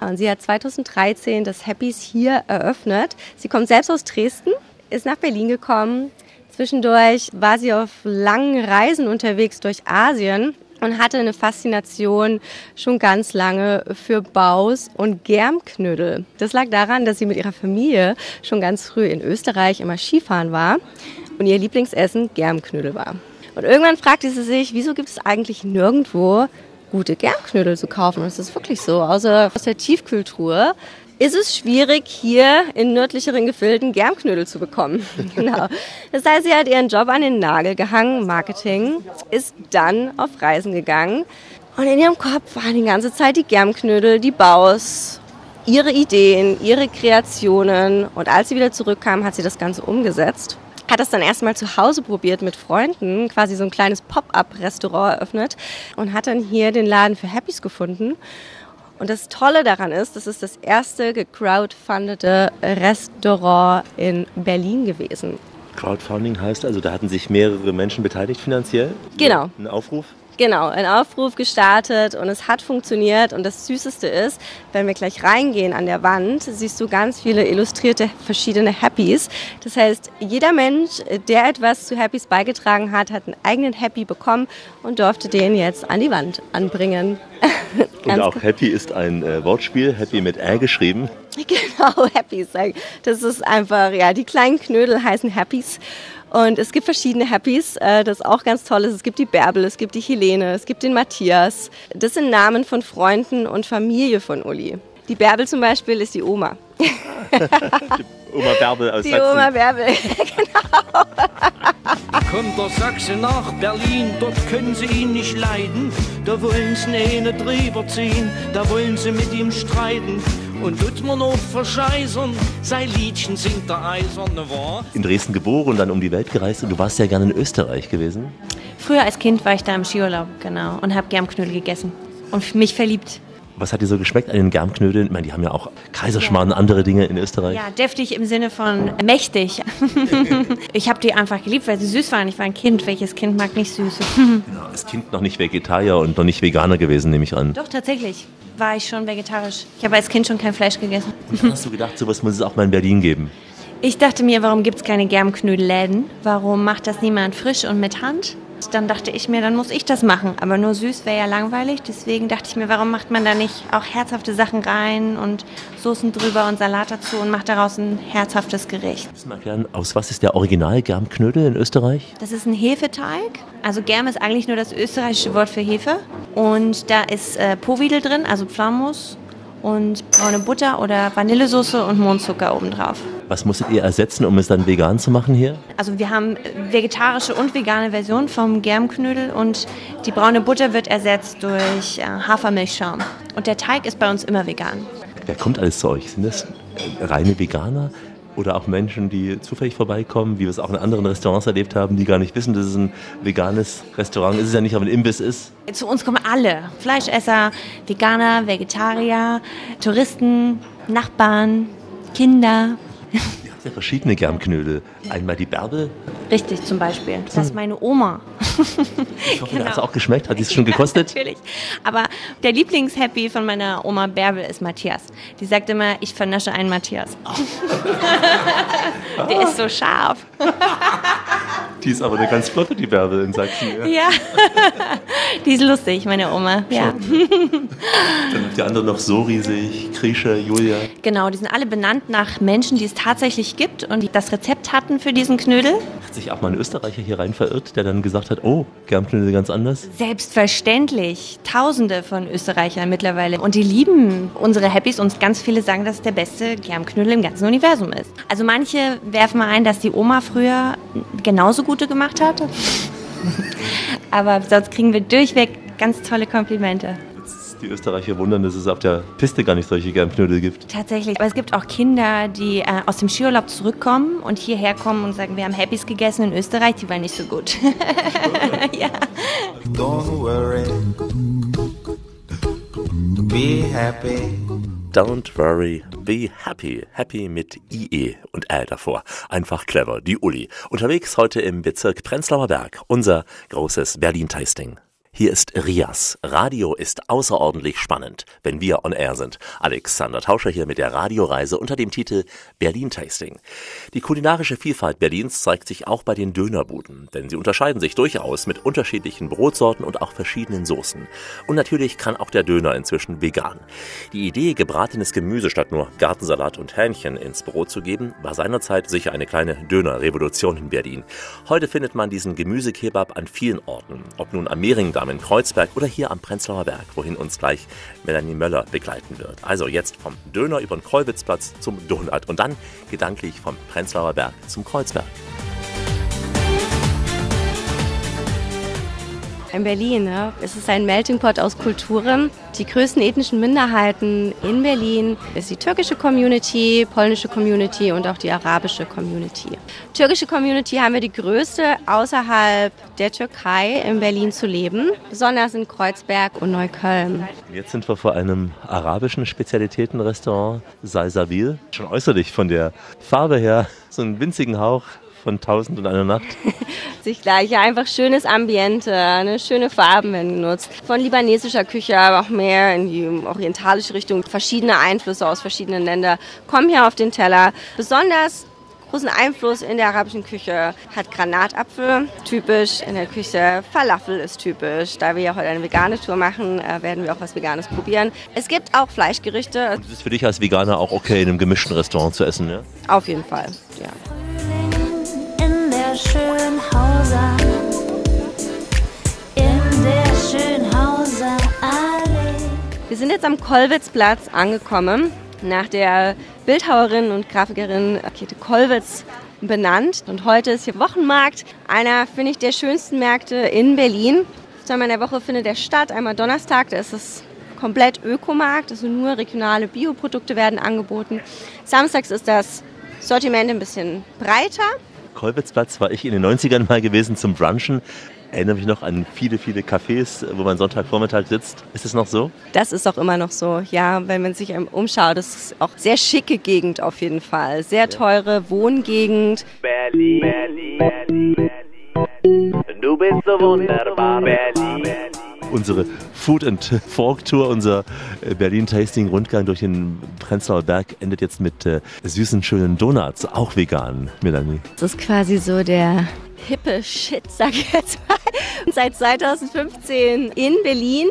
Und sie hat 2013 das Happys hier eröffnet. Sie kommt selbst aus Dresden, ist nach Berlin gekommen. Zwischendurch war sie auf langen Reisen unterwegs durch Asien und hatte eine Faszination schon ganz lange für Baus und Germknödel. Das lag daran, dass sie mit ihrer Familie schon ganz früh in Österreich immer Skifahren war und ihr Lieblingsessen Germknödel war. Und irgendwann fragte sie sich, wieso gibt es eigentlich nirgendwo gute Germknödel zu kaufen? Und es ist wirklich so, außer aus der Tiefkühltruhe ist es schwierig, hier in nördlicheren Gefilden Germknödel zu bekommen. genau. Das heißt, sie hat ihren Job an den Nagel gehangen, Marketing, ist dann auf Reisen gegangen und in ihrem Kopf waren die ganze Zeit die Germknödel, die Baus, ihre Ideen, ihre Kreationen und als sie wieder zurückkam, hat sie das Ganze umgesetzt. Hat das dann erstmal zu Hause probiert mit Freunden, quasi so ein kleines Pop-up-Restaurant eröffnet und hat dann hier den Laden für Happys gefunden. Und das Tolle daran ist, das ist das erste gecrowdfundete Restaurant in Berlin gewesen. Crowdfunding heißt also, da hatten sich mehrere Menschen beteiligt finanziell? Genau. Ein Aufruf? Genau, ein Aufruf gestartet und es hat funktioniert. Und das Süßeste ist, wenn wir gleich reingehen an der Wand, siehst du ganz viele illustrierte verschiedene Happys. Das heißt, jeder Mensch, der etwas zu Happys beigetragen hat, hat einen eigenen Happy bekommen und durfte den jetzt an die Wand anbringen. Und auch Happy ist ein äh, Wortspiel, Happy mit Ä geschrieben. Genau, Happys. Das ist einfach, ja, die kleinen Knödel heißen Happys. Und es gibt verschiedene Happys, äh, das auch ganz toll ist. Es gibt die Bärbel, es gibt die Helene, es gibt den Matthias. Das sind Namen von Freunden und Familie von Uli. Die Bärbel zum Beispiel ist die Oma. die Oma Bärbel aus Die Sachsen. Oma Bärbel, genau. Kommt der Sachse nach Berlin, dort können sie ihn nicht leiden. Da wollen sie eine drüber ziehen, da wollen sie mit ihm streiten. Und tut man noch verscheißern, sein Liedchen singt der Eiserne war. In Dresden geboren und dann um die Welt gereist und du warst ja gerne in Österreich gewesen. Früher als Kind war ich da im Skiurlaub, genau, und habe Germknödel gegessen und mich verliebt. Was hat dir so geschmeckt an den Germknödeln? Ich meine, die haben ja auch Kaiserschmarrn und andere Dinge in Österreich. Ja, deftig im Sinne von mächtig. ich habe die einfach geliebt, weil sie süß waren. Ich war ein Kind. Welches Kind mag nicht Süße? Als Kind noch nicht Vegetarier und noch nicht Veganer gewesen, nehme ich an. Doch, tatsächlich. War ich schon vegetarisch. Ich habe als Kind schon kein Fleisch gegessen. Und dann hast du gedacht, sowas muss es auch mal in Berlin geben. Ich dachte mir, warum gibt es keine Germknödelläden? Warum macht das niemand frisch und mit Hand? Dann dachte ich mir, dann muss ich das machen. Aber nur süß wäre ja langweilig. Deswegen dachte ich mir, warum macht man da nicht auch herzhafte Sachen rein und Soßen drüber und Salat dazu und macht daraus ein herzhaftes Gericht. Aus was ist der Original Germknödel in Österreich? Das ist ein Hefeteig. Also Germ ist eigentlich nur das österreichische Wort für Hefe. Und da ist äh, Povidel drin, also Pflaumus und braune Butter oder Vanillesoße und Mohnzucker obendrauf. Was musstet ihr ersetzen, um es dann vegan zu machen hier? Also wir haben vegetarische und vegane Version vom Germknödel und die braune Butter wird ersetzt durch äh, Hafermilchschaum. Und der Teig ist bei uns immer vegan. Wer kommt alles zu euch? Sind das reine Veganer? Oder auch Menschen, die zufällig vorbeikommen, wie wir es auch in anderen Restaurants erlebt haben, die gar nicht wissen, dass es ein veganes Restaurant ist. Es ist ja nicht, aber ein Imbiss ist. Zu uns kommen alle. Fleischesser, Veganer, Vegetarier, Touristen, Nachbarn, Kinder. Ihr habt ja verschiedene Germknödel. Einmal die Bärbel. Richtig, zum Beispiel. Das ist meine Oma. Ich hoffe, genau. hat es auch geschmeckt. Hat die es schon gekostet? Ja, natürlich. Aber der Lieblingshappy von meiner Oma Bärbel ist Matthias. Die sagt immer, ich vernasche einen Matthias. der ist so scharf. Die ist aber eine ganz flotte, die Bärbel in Sachsen. Ja, ja. die ist lustig, meine Oma. Ja. Dann habt ihr andere noch so riesig, Krische, Julia. Genau, die sind alle benannt nach Menschen, die es tatsächlich gibt und die das Rezept hatten für diesen Knödel. Hat sich auch mal ein Österreicher hier rein verirrt, der dann gesagt hat, oh, Germknödel ganz anders? Selbstverständlich. Tausende von Österreichern mittlerweile. Und die lieben unsere Happys und ganz viele sagen, dass es der beste Germknödel im ganzen Universum ist. Also manche werfen mal ein, dass die Oma früher genauso gute gemacht hat. Aber sonst kriegen wir durchweg ganz tolle Komplimente. Die Österreicher wundern, dass es auf der Piste gar nicht solche Germknödel gibt. Tatsächlich. Aber es gibt auch Kinder, die äh, aus dem Skiurlaub zurückkommen und hierher kommen und sagen, wir haben Happys gegessen in Österreich, die waren nicht so gut. ja. Don't worry. Be happy. Don't worry, be happy. Happy mit IE und L davor. Einfach clever, die Uli. Unterwegs heute im Bezirk Prenzlauer Berg. Unser großes Berlin-Tasting. Hier ist Rias. Radio ist außerordentlich spannend, wenn wir on air sind. Alexander Tauscher hier mit der Radioreise unter dem Titel Berlin Tasting. Die kulinarische Vielfalt Berlins zeigt sich auch bei den Dönerbuden, denn sie unterscheiden sich durchaus mit unterschiedlichen Brotsorten und auch verschiedenen Soßen. Und natürlich kann auch der Döner inzwischen vegan. Die Idee, gebratenes Gemüse statt nur Gartensalat und Hähnchen ins Brot zu geben, war seinerzeit sicher eine kleine Dönerrevolution in Berlin. Heute findet man diesen Gemüsekebab an vielen Orten, ob nun am Mehringdamm in Kreuzberg oder hier am Prenzlauer Berg, wohin uns gleich Melanie Möller begleiten wird. Also jetzt vom Döner über den Kolwitzplatz zum Donut und dann gedanklich vom Prenzlauer Berg zum Kreuzberg. In Berlin ne? es ist ein Melting Pot aus Kulturen. Die größten ethnischen Minderheiten in Berlin ist die türkische Community, polnische Community und auch die arabische Community. Türkische Community haben wir die größte außerhalb der Türkei in Berlin zu leben, besonders in Kreuzberg und Neukölln. Jetzt sind wir vor einem arabischen Spezialitätenrestaurant, Salsabil. Schon äußerlich von der Farbe her so einen winzigen Hauch von Tausend und einer Nacht. Sich gleich ja, einfach schönes Ambiente, eine schöne Farben werden genutzt. Von libanesischer Küche, aber auch mehr in die orientalische Richtung. Verschiedene Einflüsse aus verschiedenen Ländern kommen hier auf den Teller. Besonders großen Einfluss in der arabischen Küche hat Granatapfel, typisch in der Küche. Falafel ist typisch. Da wir ja heute eine vegane Tour machen, äh, werden wir auch was Veganes probieren. Es gibt auch Fleischgerichte. Und es ist für dich als Veganer auch okay, in einem gemischten Restaurant zu essen, ja? Auf jeden Fall, ja. In der Schönhauser, der Allee. Wir sind jetzt am Kollwitzplatz angekommen, nach der Bildhauerin und Grafikerin Käthe Kollwitz benannt. Und heute ist hier Wochenmarkt, einer, finde ich, der schönsten Märkte in Berlin. Zweimal in der Woche findet er statt, einmal Donnerstag, da ist es komplett Ökomarkt, also nur regionale Bioprodukte werden angeboten. Samstags ist das Sortiment ein bisschen breiter. Kolwitzplatz war ich in den 90ern mal gewesen zum Brunchen. Erinnere mich noch an viele, viele Cafés, wo man Sonntagvormittag sitzt. Ist es noch so? Das ist auch immer noch so, ja, wenn man sich umschaut. Das ist auch sehr schicke Gegend auf jeden Fall. Sehr teure Wohngegend. Berlin, Berlin, Berlin. Du bist so wunderbar, Berlin. Unsere Food and Fork Tour, unser äh, Berlin Tasting Rundgang durch den Prenzlauer Berg endet jetzt mit äh, süßen, schönen Donuts, auch vegan, Melanie. Das ist quasi so der hippe Shit, sag ich jetzt mal. Seit 2015 in Berlin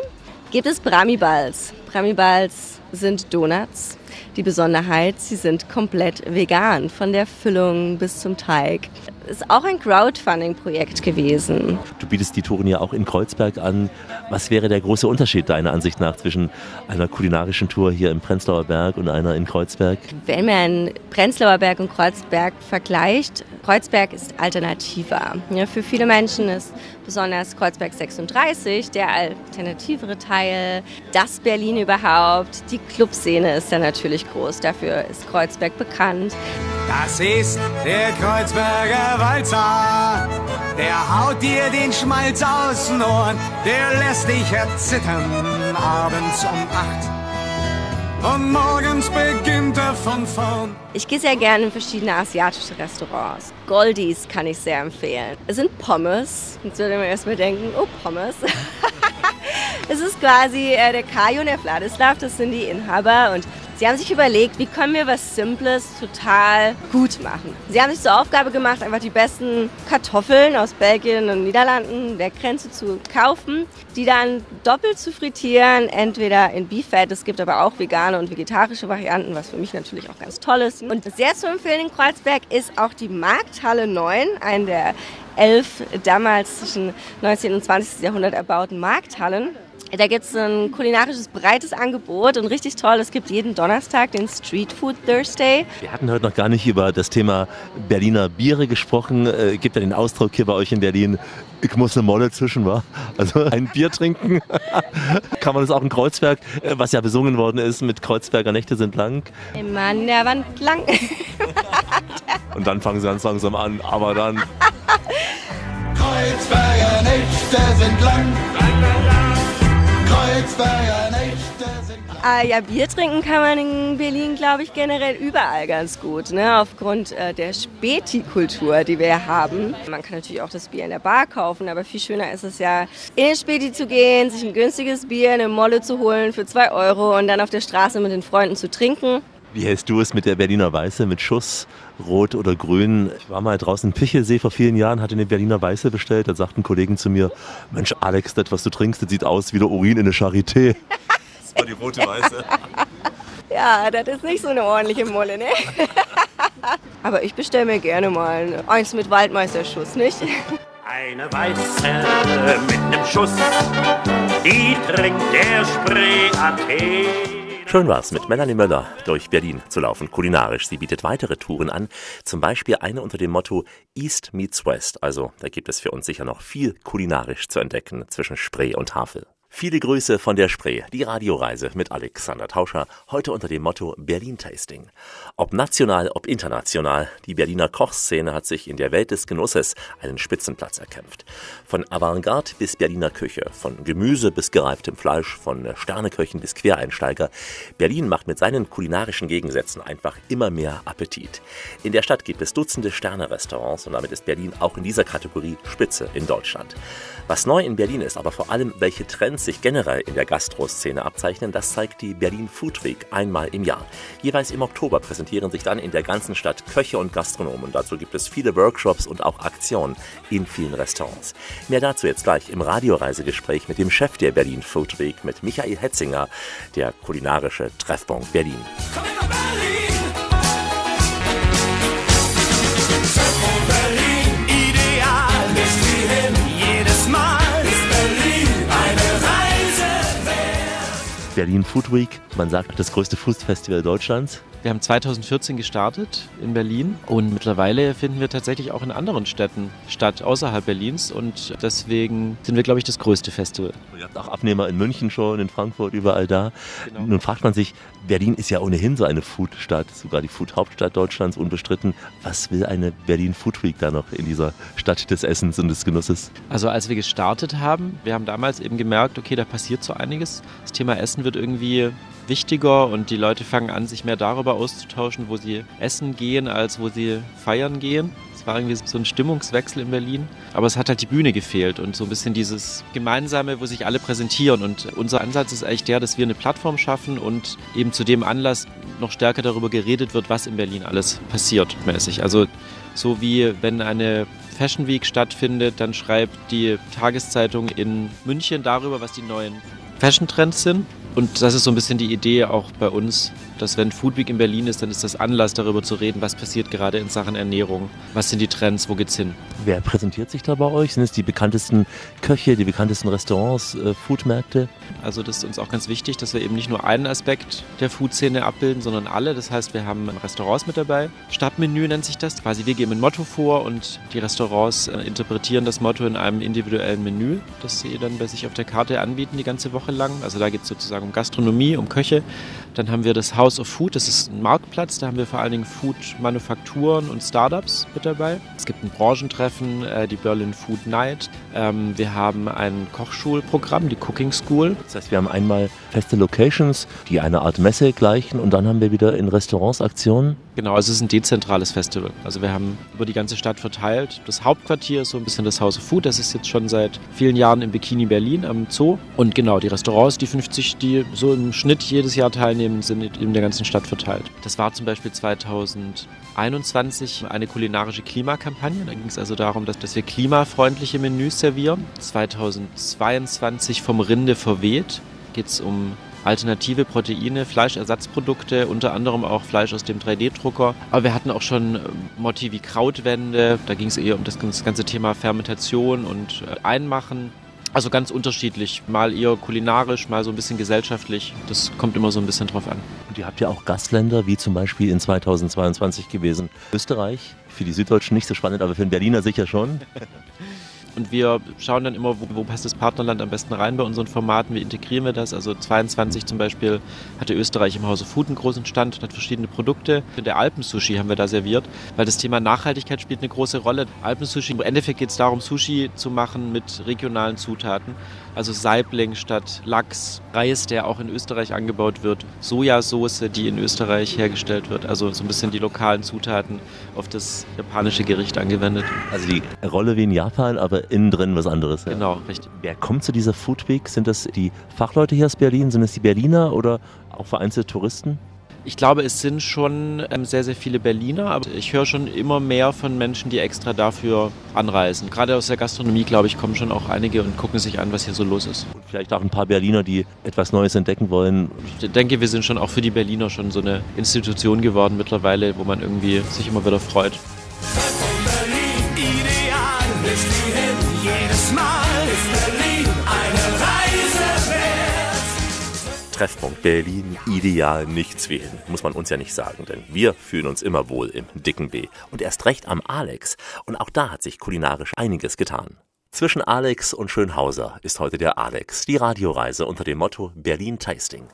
gibt es Brahmi-Balls. Brahmi-Balls sind Donuts. Die Besonderheit, sie sind komplett vegan, von der Füllung bis zum Teig. Ist auch ein Crowdfunding-Projekt gewesen. Du bietest die Touren ja auch in Kreuzberg an. Was wäre der große Unterschied deiner Ansicht nach zwischen einer kulinarischen Tour hier im Prenzlauer Berg und einer in Kreuzberg? Wenn man Prenzlauer Berg und Kreuzberg vergleicht, Kreuzberg ist alternativer. Ja, für viele Menschen ist besonders Kreuzberg 36 der alternativere Teil, das Berlin überhaupt. Die Clubszene ist ja natürlich groß, dafür ist Kreuzberg bekannt. Das ist der Kreuzberger Walzer. Der haut dir den Schmalz aus den Ohren, der lässt dich erzittern abends um acht. Und morgens beginnt er von vorn. Ich gehe sehr gerne in verschiedene asiatische Restaurants. Goldies kann ich sehr empfehlen. Es sind Pommes. Jetzt würde man erstmal denken, oh Pommes. es ist quasi äh, der Kajo und der Vladislav, das sind die Inhaber und Sie haben sich überlegt, wie können wir was Simples total gut machen. Sie haben sich zur Aufgabe gemacht, einfach die besten Kartoffeln aus Belgien und Niederlanden der Grenze zu kaufen, die dann doppelt zu frittieren, entweder in Beef-Fat, es gibt aber auch vegane und vegetarische Varianten, was für mich natürlich auch ganz toll ist. Und sehr zu empfehlen in Kreuzberg ist auch die Markthalle 9, eine der elf damals zwischen 19. und 20. Jahrhundert erbauten Markthallen. Da gibt es ein kulinarisches breites Angebot und richtig toll. Es gibt jeden Donnerstag den Street Food Thursday. Wir hatten heute noch gar nicht über das Thema Berliner Biere gesprochen. Äh, gibt ja den Ausdruck hier bei euch in Berlin, ich muss eine Molle zwischen, wa? Also ein Bier trinken. Kann man das auch in Kreuzberg, äh, was ja besungen worden ist mit Kreuzberger Nächte sind lang. Immer an der Wand lang. Und dann fangen sie ganz langsam an, aber dann. Kreuzberger Nächte sind lang. Kreuzberger. Ah, ja, Bier trinken kann man in Berlin, glaube ich, generell überall ganz gut, ne? aufgrund äh, der Späti-Kultur, die wir haben. Man kann natürlich auch das Bier in der Bar kaufen, aber viel schöner ist es ja, in den Späti zu gehen, sich ein günstiges Bier, eine Molle zu holen für zwei Euro und dann auf der Straße mit den Freunden zu trinken. Wie hältst du es mit der Berliner Weiße, mit Schuss, Rot oder Grün? Ich war mal draußen in Pichelsee vor vielen Jahren, hatte eine Berliner Weiße bestellt. Da sagten Kollegen zu mir, Mensch Alex, das, was du trinkst, das sieht aus wie der Urin in der Charité. Das war die rote Weiße. Ja, das ist nicht so eine ordentliche Molle, ne? aber ich bestelle mir gerne mal eins mit Waldmeisterschuss, nicht? Eine Weiße mit nem Schuss, die trinkt der Spree Athen. Schön war's, mit Melanie Möller durch Berlin zu laufen, kulinarisch. Sie bietet weitere Touren an, zum Beispiel eine unter dem Motto East meets West. Also da gibt es für uns sicher noch viel kulinarisch zu entdecken zwischen Spree und Havel. Viele Grüße von der Spree, die Radioreise mit Alexander Tauscher, heute unter dem Motto Berlin Tasting. Ob national, ob international, die Berliner Kochszene hat sich in der Welt des Genusses einen Spitzenplatz erkämpft. Von Avantgarde bis Berliner Küche, von Gemüse bis gereiftem Fleisch, von Sterneköchen bis Quereinsteiger. Berlin macht mit seinen kulinarischen Gegensätzen einfach immer mehr Appetit. In der Stadt gibt es Dutzende Sterne-Restaurants und damit ist Berlin auch in dieser Kategorie Spitze in Deutschland. Was neu in Berlin ist, aber vor allem welche Trends sich generell in der Gastroszene abzeichnen, das zeigt die Berlin Food Week einmal im Jahr. Jeweils im Oktober präsentieren sich dann in der ganzen Stadt Köche und Gastronomen. Dazu gibt es viele Workshops und auch Aktionen in vielen Restaurants. Mehr dazu jetzt gleich im Radioreisegespräch mit dem Chef der Berlin Food Week, mit Michael Hetzinger, der kulinarische Treffpunkt Berlin. Berlin, Berlin Food Week, man sagt das größte Food-Festival Deutschlands. Wir haben 2014 gestartet in Berlin und mittlerweile finden wir tatsächlich auch in anderen Städten statt, außerhalb Berlins und deswegen sind wir, glaube ich, das größte Festival. Ihr habt auch Abnehmer in München schon, in Frankfurt, überall da. Genau. Nun fragt man sich, Berlin ist ja ohnehin so eine Food-Stadt, sogar die Food-Hauptstadt Deutschlands, unbestritten. Was will eine Berlin Food Week da noch in dieser Stadt des Essens und des Genusses? Also als wir gestartet haben, wir haben damals eben gemerkt, okay, da passiert so einiges. Das Thema Essen wird irgendwie wichtiger und die Leute fangen an, sich mehr darüber auszutauschen, wo sie essen gehen, als wo sie feiern gehen. Es war irgendwie so ein Stimmungswechsel in Berlin. Aber es hat halt die Bühne gefehlt und so ein bisschen dieses Gemeinsame, wo sich alle präsentieren. Und unser Ansatz ist eigentlich der, dass wir eine Plattform schaffen und eben zu dem Anlass noch stärker darüber geredet wird, was in Berlin alles passiert mäßig. Also so wie wenn eine Fashion Week stattfindet, dann schreibt die Tageszeitung in München darüber, was die neuen Fashion Trends sind. Und das ist so ein bisschen die Idee auch bei uns, dass wenn Food Week in Berlin ist, dann ist das Anlass darüber zu reden, was passiert gerade in Sachen Ernährung, was sind die Trends, wo geht's hin. Wer präsentiert sich da bei euch? Sind es die bekanntesten Köche, die bekanntesten Restaurants, äh, Foodmärkte? Also das ist uns auch ganz wichtig, dass wir eben nicht nur einen Aspekt der Food-Szene abbilden, sondern alle. Das heißt, wir haben Restaurants mit dabei. Stadtmenü nennt sich das. Quasi wir geben ein Motto vor und die Restaurants äh, interpretieren das Motto in einem individuellen Menü, das sie dann bei sich auf der Karte anbieten die ganze Woche lang. Also da geht es sozusagen um Gastronomie, um Köche. Dann haben wir das House of Food, das ist ein Marktplatz, da haben wir vor allen Dingen Food-Manufakturen und Startups mit dabei. Es gibt ein Branchentreffen, äh, die Berlin Food Night. Ähm, wir haben ein Kochschulprogramm, die Cooking School. Das heißt, wir haben einmal feste Locations, die eine Art Messe gleichen und dann haben wir wieder in Restaurants Aktionen. Genau, also es ist ein dezentrales Festival. Also wir haben über die ganze Stadt verteilt. Das Hauptquartier ist so ein bisschen das House of Food. Das ist jetzt schon seit vielen Jahren im Bikini Berlin am Zoo. Und genau, die Restaurants, die 50, die so im Schnitt jedes Jahr teilnehmen, sind in der ganzen Stadt verteilt. Das war zum Beispiel 2021 eine kulinarische Klimakampagne. Da ging es also darum, dass, dass wir klimafreundliche Menüs servieren. 2022 vom Rinde verweht geht es um alternative Proteine, Fleischersatzprodukte, unter anderem auch Fleisch aus dem 3D-Drucker. Aber wir hatten auch schon äh, Motti wie Krautwände, da ging es eher um das ganze Thema Fermentation und äh, Einmachen. Also ganz unterschiedlich, mal eher kulinarisch, mal so ein bisschen gesellschaftlich. Das kommt immer so ein bisschen drauf an. Und ihr habt ja auch Gastländer, wie zum Beispiel in 2022 gewesen. Österreich, für die Süddeutschen nicht so spannend, aber für den Berliner sicher schon. Und wir schauen dann immer, wo, wo, passt das Partnerland am besten rein bei unseren Formaten, wie integrieren wir das. Also 22 zum Beispiel hatte Österreich im Hause Food einen großen Stand und hat verschiedene Produkte. Der Alpensushi haben wir da serviert, weil das Thema Nachhaltigkeit spielt eine große Rolle. Alpensushi, im Endeffekt geht es darum, Sushi zu machen mit regionalen Zutaten. Also Saibling statt Lachs, Reis, der auch in Österreich angebaut wird, Sojasauce, die in Österreich hergestellt wird. Also so ein bisschen die lokalen Zutaten auf das japanische Gericht angewendet. Also die Rolle wie in Japan, aber innen drin was anderes. Ja? Genau, richtig. Wer kommt zu dieser Food Week? Sind das die Fachleute hier aus Berlin? Sind es die Berliner oder auch vereinzelte Touristen? Ich glaube, es sind schon ähm, sehr, sehr viele Berliner, aber ich höre schon immer mehr von Menschen, die extra dafür anreisen. Gerade aus der Gastronomie, glaube ich, kommen schon auch einige und gucken sich an, was hier so los ist. Und vielleicht auch ein paar Berliner, die etwas Neues entdecken wollen. Ich denke, wir sind schon auch für die Berliner schon so eine Institution geworden mittlerweile, wo man irgendwie sich immer wieder freut. Treffpunkt Berlin, ideal, nichts hin. Muss man uns ja nicht sagen, denn wir fühlen uns immer wohl im dicken B. Und erst recht am Alex. Und auch da hat sich kulinarisch einiges getan. Zwischen Alex und Schönhauser ist heute der Alex, die Radioreise unter dem Motto Berlin Tasting.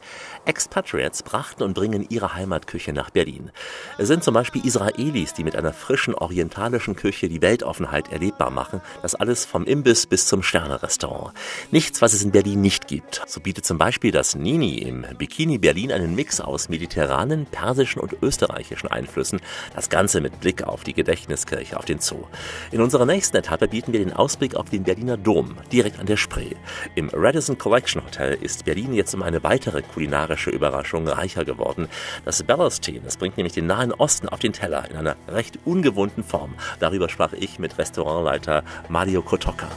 Expatriates brachten und bringen ihre Heimatküche nach Berlin. Es sind zum Beispiel Israelis, die mit einer frischen orientalischen Küche die Weltoffenheit erlebbar machen. Das alles vom Imbiss bis zum Sternerestaurant. Nichts, was es in Berlin nicht gibt. So bietet zum Beispiel das Nini im Bikini Berlin einen Mix aus mediterranen, persischen und österreichischen Einflüssen. Das Ganze mit Blick auf die Gedächtniskirche, auf den Zoo. In unserer nächsten Etappe bieten wir den Ausblick auf den Berliner Dom, direkt an der Spree. Im Radisson Collection Hotel ist Berlin jetzt um eine weitere kulinarische Überraschung reicher geworden. Das Bellows Team, das bringt nämlich den Nahen Osten auf den Teller in einer recht ungewohnten Form. Darüber sprach ich mit Restaurantleiter Mario Kotoka.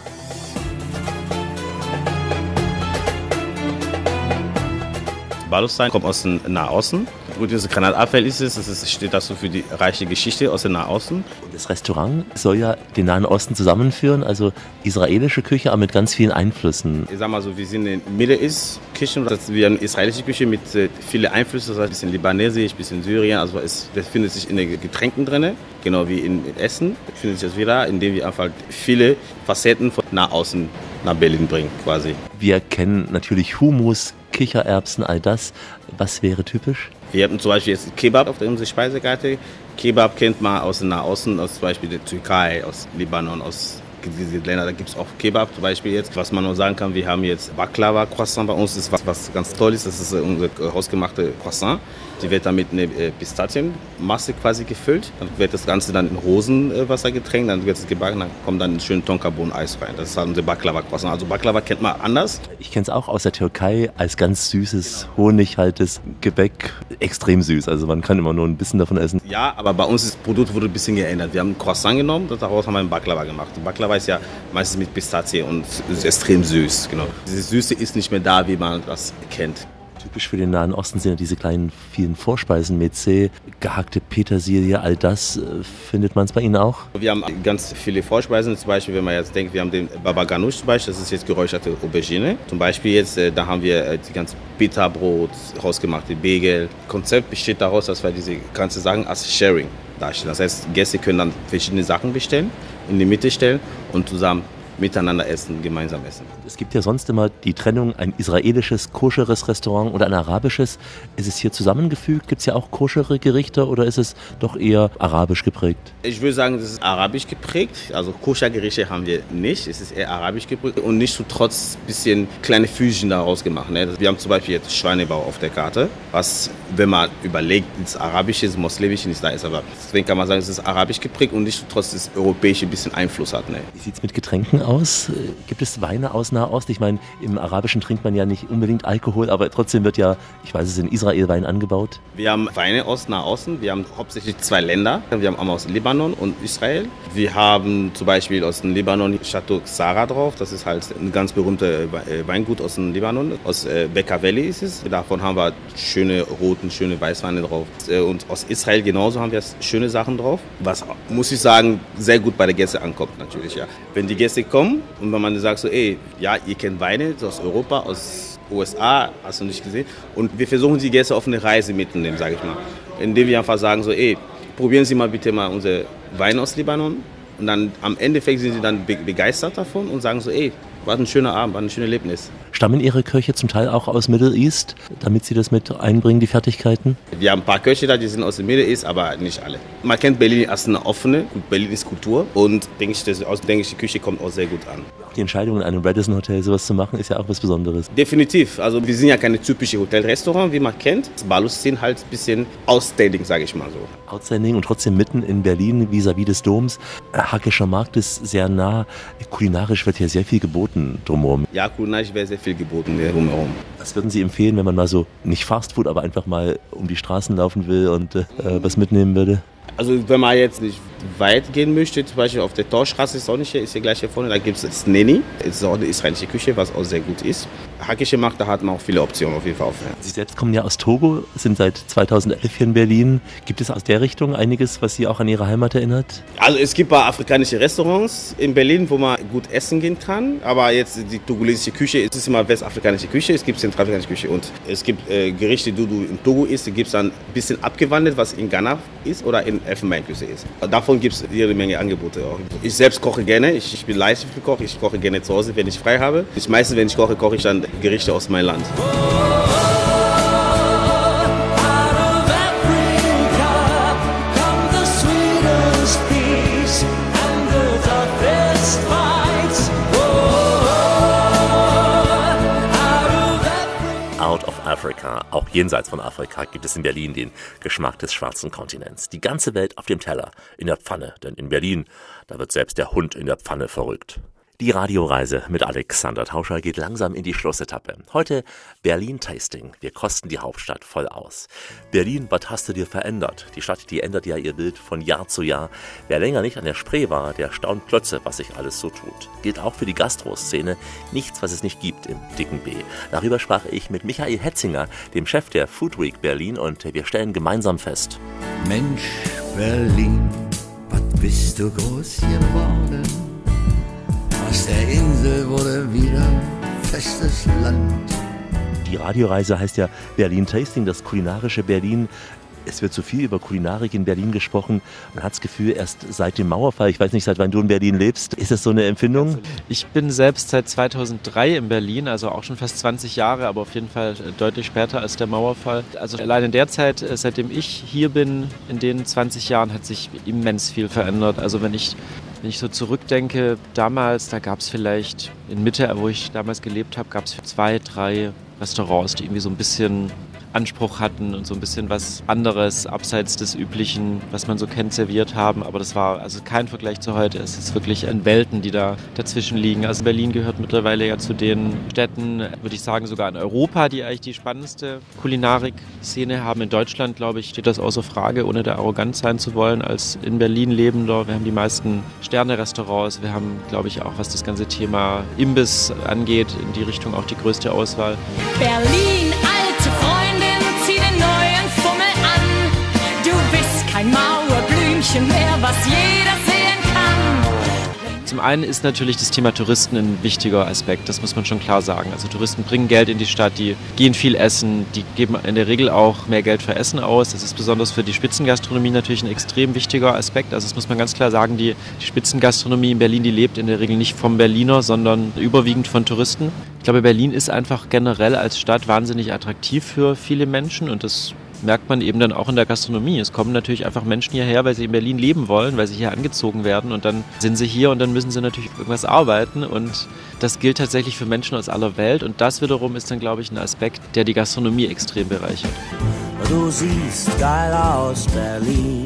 Balustein kommt aus dem Nahosten. Gut, diese Granatapfel ist es, es steht dazu für die reiche Geschichte aus dem Nahosten. Und das Restaurant soll ja den Nahen Osten zusammenführen, also israelische Küche, aber mit ganz vielen Einflüssen. Ich sag mal so, wir sind in Middle East Kitchen, das ist wie eine israelische Küche mit äh, vielen Einflüssen, das heißt ein bisschen libanesisch, ein bisschen Syrien, also es befindet sich in den Getränken drin, genau wie in Essen, findet sich das wieder, indem wir einfach viele Facetten von Nahosten nach Berlin bringen, quasi. Wir kennen natürlich Hummus, Kichererbsen, all das. Was wäre typisch? Wir hatten zum Beispiel jetzt Kebab auf unserer Speisekarte. Kebab kennt man aus dem Nahosten, aus zum Beispiel der Türkei, aus Libanon, aus diese Länder, da gibt es auch Kebab zum Beispiel jetzt. Was man nur sagen kann, wir haben jetzt Baklava Croissant bei uns, das ist was, was ganz toll ist. Das ist unser hausgemachte Croissant. Die wird dann mit einer äh, Pistazienmasse quasi gefüllt. Dann wird das Ganze dann in Rosenwasser getränkt, dann wird es gebacken, dann kommt dann ein schön Tonkabohnen-Eis rein. Das ist halt unser Baklava-Croissant. Also Baklava kennt man anders. Ich kenne es auch aus der Türkei als ganz süßes, honighaltes Gebäck. Extrem süß, also man kann immer nur ein bisschen davon essen. Ja, aber bei uns ist das Produkt wurde ein bisschen geändert. Wir haben ein Croissant genommen, daraus haben wir ein Baklava gemacht. Baklava ist ja meistens mit Pistazie und ist extrem süß. Genau. Diese Süße ist nicht mehr da, wie man das kennt. Typisch für den Nahen Osten sind ja diese kleinen, vielen Vorspeisen, Meze, gehackte Petersilie, all das. Äh, findet man es bei Ihnen auch? Wir haben ganz viele Vorspeisen, zum Beispiel, wenn man jetzt denkt, wir haben den Baba Ganoush zum Beispiel, das ist jetzt geräucherte Aubergine. Zum Beispiel jetzt, äh, da haben wir äh, die ganze Pita-Brot, hausgemachte Bagel. Das Konzept besteht daraus, dass wir diese ganze Sachen als Sharing darstellen. Das heißt, Gäste können dann verschiedene Sachen bestellen, in die Mitte stellen und zusammen miteinander essen, gemeinsam essen. Es gibt ja sonst immer die Trennung, ein israelisches, koscheres Restaurant oder ein arabisches. Ist es hier zusammengefügt? Gibt es ja auch koschere Gerichte oder ist es doch eher arabisch geprägt? Ich würde sagen, das ist arabisch geprägt. Also Koschergerichte haben wir nicht. Es ist eher arabisch geprägt und nicht so trotz bisschen kleine Füßchen daraus gemacht. Ne? Wir haben zum Beispiel jetzt Schweinebau auf der Karte, was, wenn man überlegt, ins Arabische, ins Muslimische nicht da ist. Aber deswegen kann man sagen, es ist arabisch geprägt und nicht so trotz das europäische bisschen Einfluss hat. Ne? Wie sieht es mit Getränken aus? Gibt es Weine aus Nahost? Ich meine, im Arabischen trinkt man ja nicht unbedingt Alkohol, aber trotzdem wird ja, ich weiß es, in Israel Wein angebaut. Wir haben Weine aus Nahosten. Wir haben hauptsächlich zwei Länder. Wir haben einmal aus Libanon und Israel. Wir haben zum Beispiel aus dem Libanon Chateau Xara drauf. Das ist halt ein ganz berühmter Weingut aus dem Libanon. Aus äh, Bekaa Valley ist es. Davon haben wir schöne roten, schöne Weißweine drauf. Äh, und aus Israel genauso haben wir schöne Sachen drauf. Was, muss ich sagen, sehr gut bei den Gästen ankommt natürlich. Ja. Wenn die Gäste kommen und wenn man sagt so, ey, ja, ihr kennt Weine aus Europa, aus USA, hast du nicht gesehen. Und wir versuchen die Gäste auf eine Reise mitzunehmen, sage ich mal. Indem wir einfach sagen so, ey, probieren Sie mal bitte mal unsere Weine aus Libanon. Und dann am Endeffekt sind sie dann begeistert davon und sagen so, ey, war ein schöner Abend, war ein schönes Erlebnis. Stammen Ihre Köche zum Teil auch aus Middle East, damit Sie das mit einbringen, die Fertigkeiten? Wir haben ein paar Köche da, die sind aus dem Middle East, aber nicht alle. Man kennt Berlin als eine offene, Berlin ist Kultur und denke ich, das ausländische Küche kommt auch sehr gut an. Die Entscheidung, in einem Radisson Hotel sowas zu machen, ist ja auch was Besonderes. Definitiv. Also wir sind ja keine typische Hotelrestaurant, wie man kennt. Balus sind halt ein bisschen outstanding, sage ich mal so. Outstanding und trotzdem mitten in Berlin, vis-à-vis des Doms. Hackischer Markt ist sehr nah. Kulinarisch wird hier sehr viel geboten drumherum. Ja, kulinarisch wäre sehr viel geboten drumherum. Was würden Sie empfehlen, wenn man mal so, nicht Fastfood, aber einfach mal um die Straßen laufen will und äh, was mitnehmen würde? Also wenn man jetzt nicht weit gehen möchte, zum Beispiel auf der Torstraße ist auch nicht hier, ist hier gleich hier vorne, da gibt es Sneni, das ist auch eine israelische Küche, was auch sehr gut ist. Hackische Markt, da hat man auch viele Optionen auf jeden Fall. Auf. Sie selbst kommen ja aus Togo, sind seit 2011 hier in Berlin. Gibt es aus der Richtung einiges, was Sie auch an Ihre Heimat erinnert? Also es gibt ein paar afrikanische Restaurants in Berlin, wo man gut essen gehen kann, aber jetzt die togolesische Küche, es ist immer westafrikanische Küche, es gibt zentralafrikanische Küche und es gibt äh, Gerichte, die du in Togo isst, gibt es dann ein bisschen abgewandelt, was in Ghana ist oder in Elfenbeinküche ist. Davon gibt es jede Menge Angebote auch. Ich selbst koche gerne, ich, ich bin für Koch, ich koche gerne zu Hause, wenn ich frei habe. Ich meistens, wenn ich koche, koche ich dann Gerichte aus meinem Land. Africa, auch jenseits von Afrika, gibt es in Berlin den Geschmack des schwarzen Kontinents. Die ganze Welt auf dem Teller, in der Pfanne, denn in Berlin, da wird selbst der Hund in der Pfanne verrückt. Die Radioreise mit Alexander Tauscher geht langsam in die Schlussetappe. Heute Berlin Tasting. Wir kosten die Hauptstadt voll aus. Berlin, was hast du dir verändert? Die Stadt, die ändert ja ihr Bild von Jahr zu Jahr. Wer länger nicht an der Spree war, der staunt plötzlich, was sich alles so tut. Gilt auch für die Gastroszene. Nichts, was es nicht gibt im dicken B. Darüber sprach ich mit Michael Hetzinger, dem Chef der Food Week Berlin, und wir stellen gemeinsam fest. Mensch, Berlin, was bist du groß geworden? Aus der Insel wurde wieder festes Land. Die Radioreise heißt ja Berlin Tasting, das kulinarische Berlin. Es wird so viel über Kulinarik in Berlin gesprochen. Man hat das Gefühl, erst seit dem Mauerfall, ich weiß nicht, seit wann du in Berlin lebst, ist das so eine Empfindung? Ich bin selbst seit 2003 in Berlin, also auch schon fast 20 Jahre, aber auf jeden Fall deutlich später als der Mauerfall. Also allein in der Zeit, seitdem ich hier bin, in den 20 Jahren, hat sich immens viel verändert. Also wenn ich wenn ich so zurückdenke, damals, da gab es vielleicht in Mitte, wo ich damals gelebt habe, gab es zwei, drei Restaurants, die irgendwie so ein bisschen Anspruch hatten und so ein bisschen was anderes abseits des üblichen, was man so kennt, serviert haben. Aber das war also kein Vergleich zu heute. Es ist wirklich ein Welten, die da dazwischen liegen. Also Berlin gehört mittlerweile ja zu den Städten, würde ich sagen, sogar in Europa, die eigentlich die spannendste Kulinarik-Szene haben. In Deutschland, glaube ich, steht das außer Frage, ohne da arrogant sein zu wollen, als in Berlin lebender. Wir haben die meisten Sterne-Restaurants. Wir haben, glaube ich, auch was das ganze Thema Imbiss angeht, in die Richtung auch die größte Auswahl. Berlin, Mauerblümchen mehr, was jeder sehen kann. Zum einen ist natürlich das Thema Touristen ein wichtiger Aspekt, das muss man schon klar sagen. Also Touristen bringen Geld in die Stadt, die gehen viel essen, die geben in der Regel auch mehr Geld für Essen aus. Das ist besonders für die Spitzengastronomie natürlich ein extrem wichtiger Aspekt. Also das muss man ganz klar sagen, die, die Spitzengastronomie in Berlin, die lebt in der Regel nicht vom Berliner, sondern überwiegend von Touristen. Ich glaube, Berlin ist einfach generell als Stadt wahnsinnig attraktiv für viele Menschen und das merkt man eben dann auch in der Gastronomie. Es kommen natürlich einfach Menschen hierher, weil sie in Berlin leben wollen, weil sie hier angezogen werden und dann sind sie hier und dann müssen sie natürlich irgendwas arbeiten und das gilt tatsächlich für Menschen aus aller Welt und das wiederum ist dann, glaube ich, ein Aspekt, der die Gastronomie extrem bereichert. Du siehst geil aus, Berlin.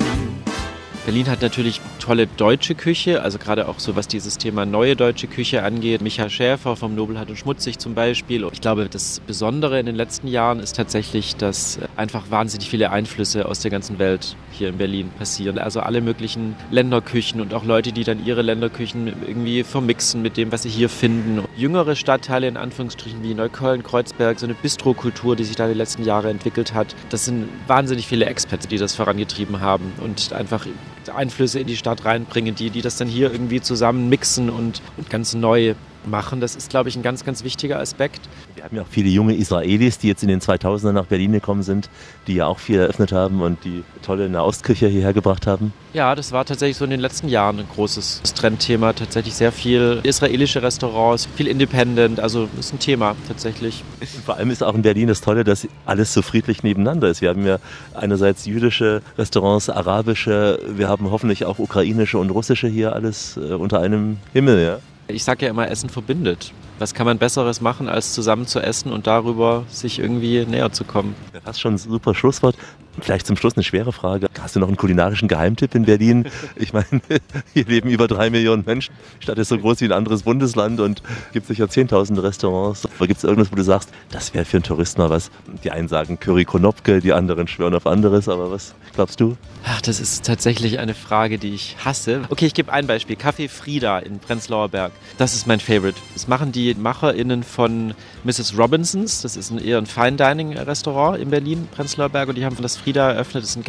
Berlin hat natürlich tolle deutsche Küche, also gerade auch so was dieses Thema neue deutsche Küche angeht. Michael Schäfer vom Nobelhart und Schmutzig zum Beispiel. Ich glaube, das Besondere in den letzten Jahren ist tatsächlich, dass einfach wahnsinnig viele Einflüsse aus der ganzen Welt hier in Berlin passieren. Also alle möglichen Länderküchen und auch Leute, die dann ihre Länderküchen irgendwie vermixen mit dem, was sie hier finden. Jüngere Stadtteile in Anführungsstrichen wie Neukölln, Kreuzberg, so eine Bistrokultur, die sich da die letzten Jahre entwickelt hat. Das sind wahnsinnig viele Experts, die das vorangetrieben haben und einfach Einflüsse in die Stadt reinbringen, die, die das dann hier irgendwie zusammen mixen und, und ganz neu machen. Das ist, glaube ich, ein ganz, ganz wichtiger Aspekt. Wir haben ja auch viele junge Israelis, die jetzt in den 2000ern nach Berlin gekommen sind, die ja auch viel eröffnet haben und die tolle Nahostküche hierher gebracht haben. Ja, das war tatsächlich so in den letzten Jahren ein großes Trendthema. Tatsächlich sehr viel israelische Restaurants, viel Independent, also ist ein Thema tatsächlich. Und vor allem ist auch in Berlin das Tolle, dass alles so friedlich nebeneinander ist. Wir haben ja einerseits jüdische Restaurants, arabische, wir haben hoffentlich auch ukrainische und russische hier alles äh, unter einem Himmel. Ja? Ich sage ja immer, Essen verbindet. Was kann man Besseres machen, als zusammen zu essen und darüber sich irgendwie näher zu kommen? Das ist schon ein super Schlusswort. Vielleicht zum Schluss eine schwere Frage. Hast du noch einen kulinarischen Geheimtipp in Berlin? Ich meine, hier leben über drei Millionen Menschen. Die Stadt ist so groß wie ein anderes Bundesland und gibt sicher zehntausende Restaurants. Aber gibt es irgendwas, wo du sagst, das wäre für einen Touristen mal was? Die einen sagen Curry Konopke, die anderen schwören auf anderes. Aber was glaubst du? Ach, das ist tatsächlich eine Frage, die ich hasse. Okay, ich gebe ein Beispiel. Café Frieda in Prenzlauer Berg. Das ist mein Favorite. Das machen die MacherInnen von Mrs. Robinsons. Das ist ein, eher ein Fine Dining Restaurant in Berlin, Prenzlauer Berg. Und die haben das Frieda eröffnet. Das ist ein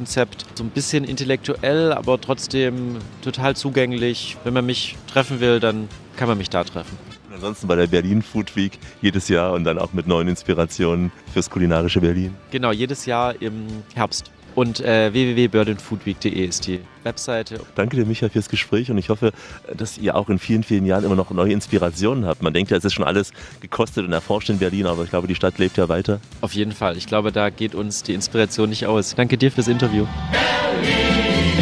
Ganztageskonzept. So ein bisschen intellektuell, aber trotzdem total zugänglich. Wenn man mich treffen will, dann kann man mich da treffen. Und ansonsten bei der Berlin Food Week jedes Jahr und dann auch mit neuen Inspirationen fürs kulinarische Berlin. Genau, jedes Jahr im Herbst. Und äh, www.berlinfoodweek.de ist die Webseite. Danke dir, Micha, fürs Gespräch und ich hoffe, dass ihr auch in vielen, vielen Jahren immer noch neue Inspirationen habt. Man denkt ja, es ist schon alles gekostet und erforscht in Berlin, aber ich glaube, die Stadt lebt ja weiter. Auf jeden Fall. Ich glaube, da geht uns die Inspiration nicht aus. Danke dir fürs Interview. Berlin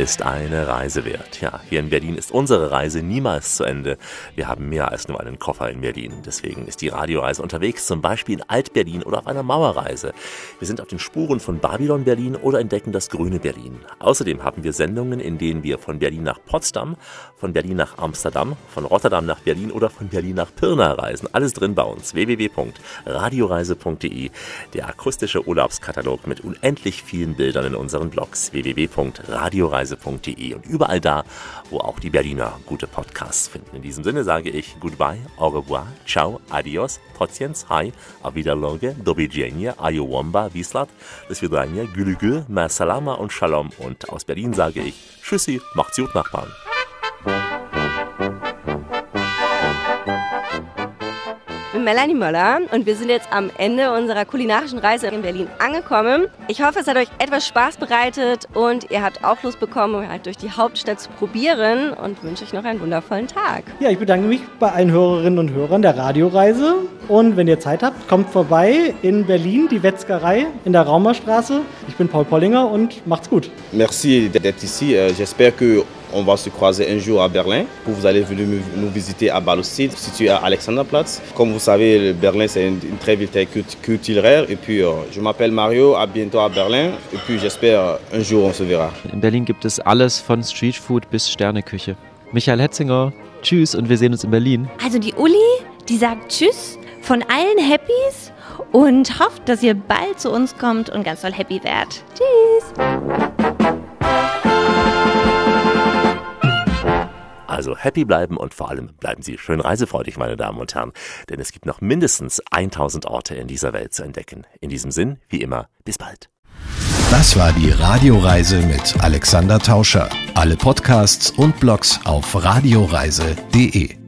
ist eine Reise wert. Ja, hier in Berlin ist unsere Reise niemals zu Ende. Wir haben mehr als nur einen Koffer in Berlin. Deswegen ist die Radioreise unterwegs, zum Beispiel in Alt-Berlin oder auf einer Mauerreise. Wir sind auf den Spuren von Babylon Berlin oder entdecken das grüne Berlin. Außerdem haben wir Sendungen, in denen wir von Berlin nach Potsdam, von Berlin nach Amsterdam, von Rotterdam nach Berlin oder von Berlin nach Pirna reisen. Alles drin bei uns. www.radioreise.de Der akustische Urlaubskatalog mit unendlich vielen Bildern in unseren Blogs. www.radioreise.de und überall da, wo auch die Berliner gute Podcasts finden. In diesem Sinne sage ich Goodbye, au revoir, ciao, adios, potjens, hi, auf Wiederloge, do widzenia, ayowomba, wislat, das Vidania, gülü ma salama und shalom. Und aus Berlin sage ich Tschüssi, macht's gut, Nachbarn. Melanie Möller und wir sind jetzt am Ende unserer kulinarischen Reise in Berlin angekommen. Ich hoffe, es hat euch etwas Spaß bereitet und ihr habt auch Lust bekommen, halt durch die Hauptstadt zu probieren und wünsche euch noch einen wundervollen Tag. Ja, ich bedanke mich bei allen Hörerinnen und Hörern der Radioreise. Und wenn ihr Zeit habt, kommt vorbei in Berlin, die Wetzgerei in der Raumerstraße. Ich bin Paul Pollinger und macht's gut. Merci d'être ici. J'espère que On va se croiser un jour à Berlin. Vous allez venir nous visiter à Ballostil, situé à Alexanderplatz. Comme vous savez, Berlin, c'est une, une, très ville très culturelle. Et puis, euh, je m'appelle Mario, à bientôt à Berlin. Et puis, j'espère un jour on se verra. In Berlin gibt es alles von Streetfood bis Sterneküche. Michael Hetzinger, tschüss und wir sehen uns in Berlin. Also die Uli, die sagt Tschüss von allen Happys und hofft, dass ihr bald zu uns kommt und ganz doll happy werdet. Tschüss! Also happy bleiben und vor allem bleiben Sie schön reisefreudig, meine Damen und Herren. Denn es gibt noch mindestens 1000 Orte in dieser Welt zu entdecken. In diesem Sinn, wie immer, bis bald. Das war die Radioreise mit Alexander Tauscher. Alle Podcasts und Blogs auf radioreise.de.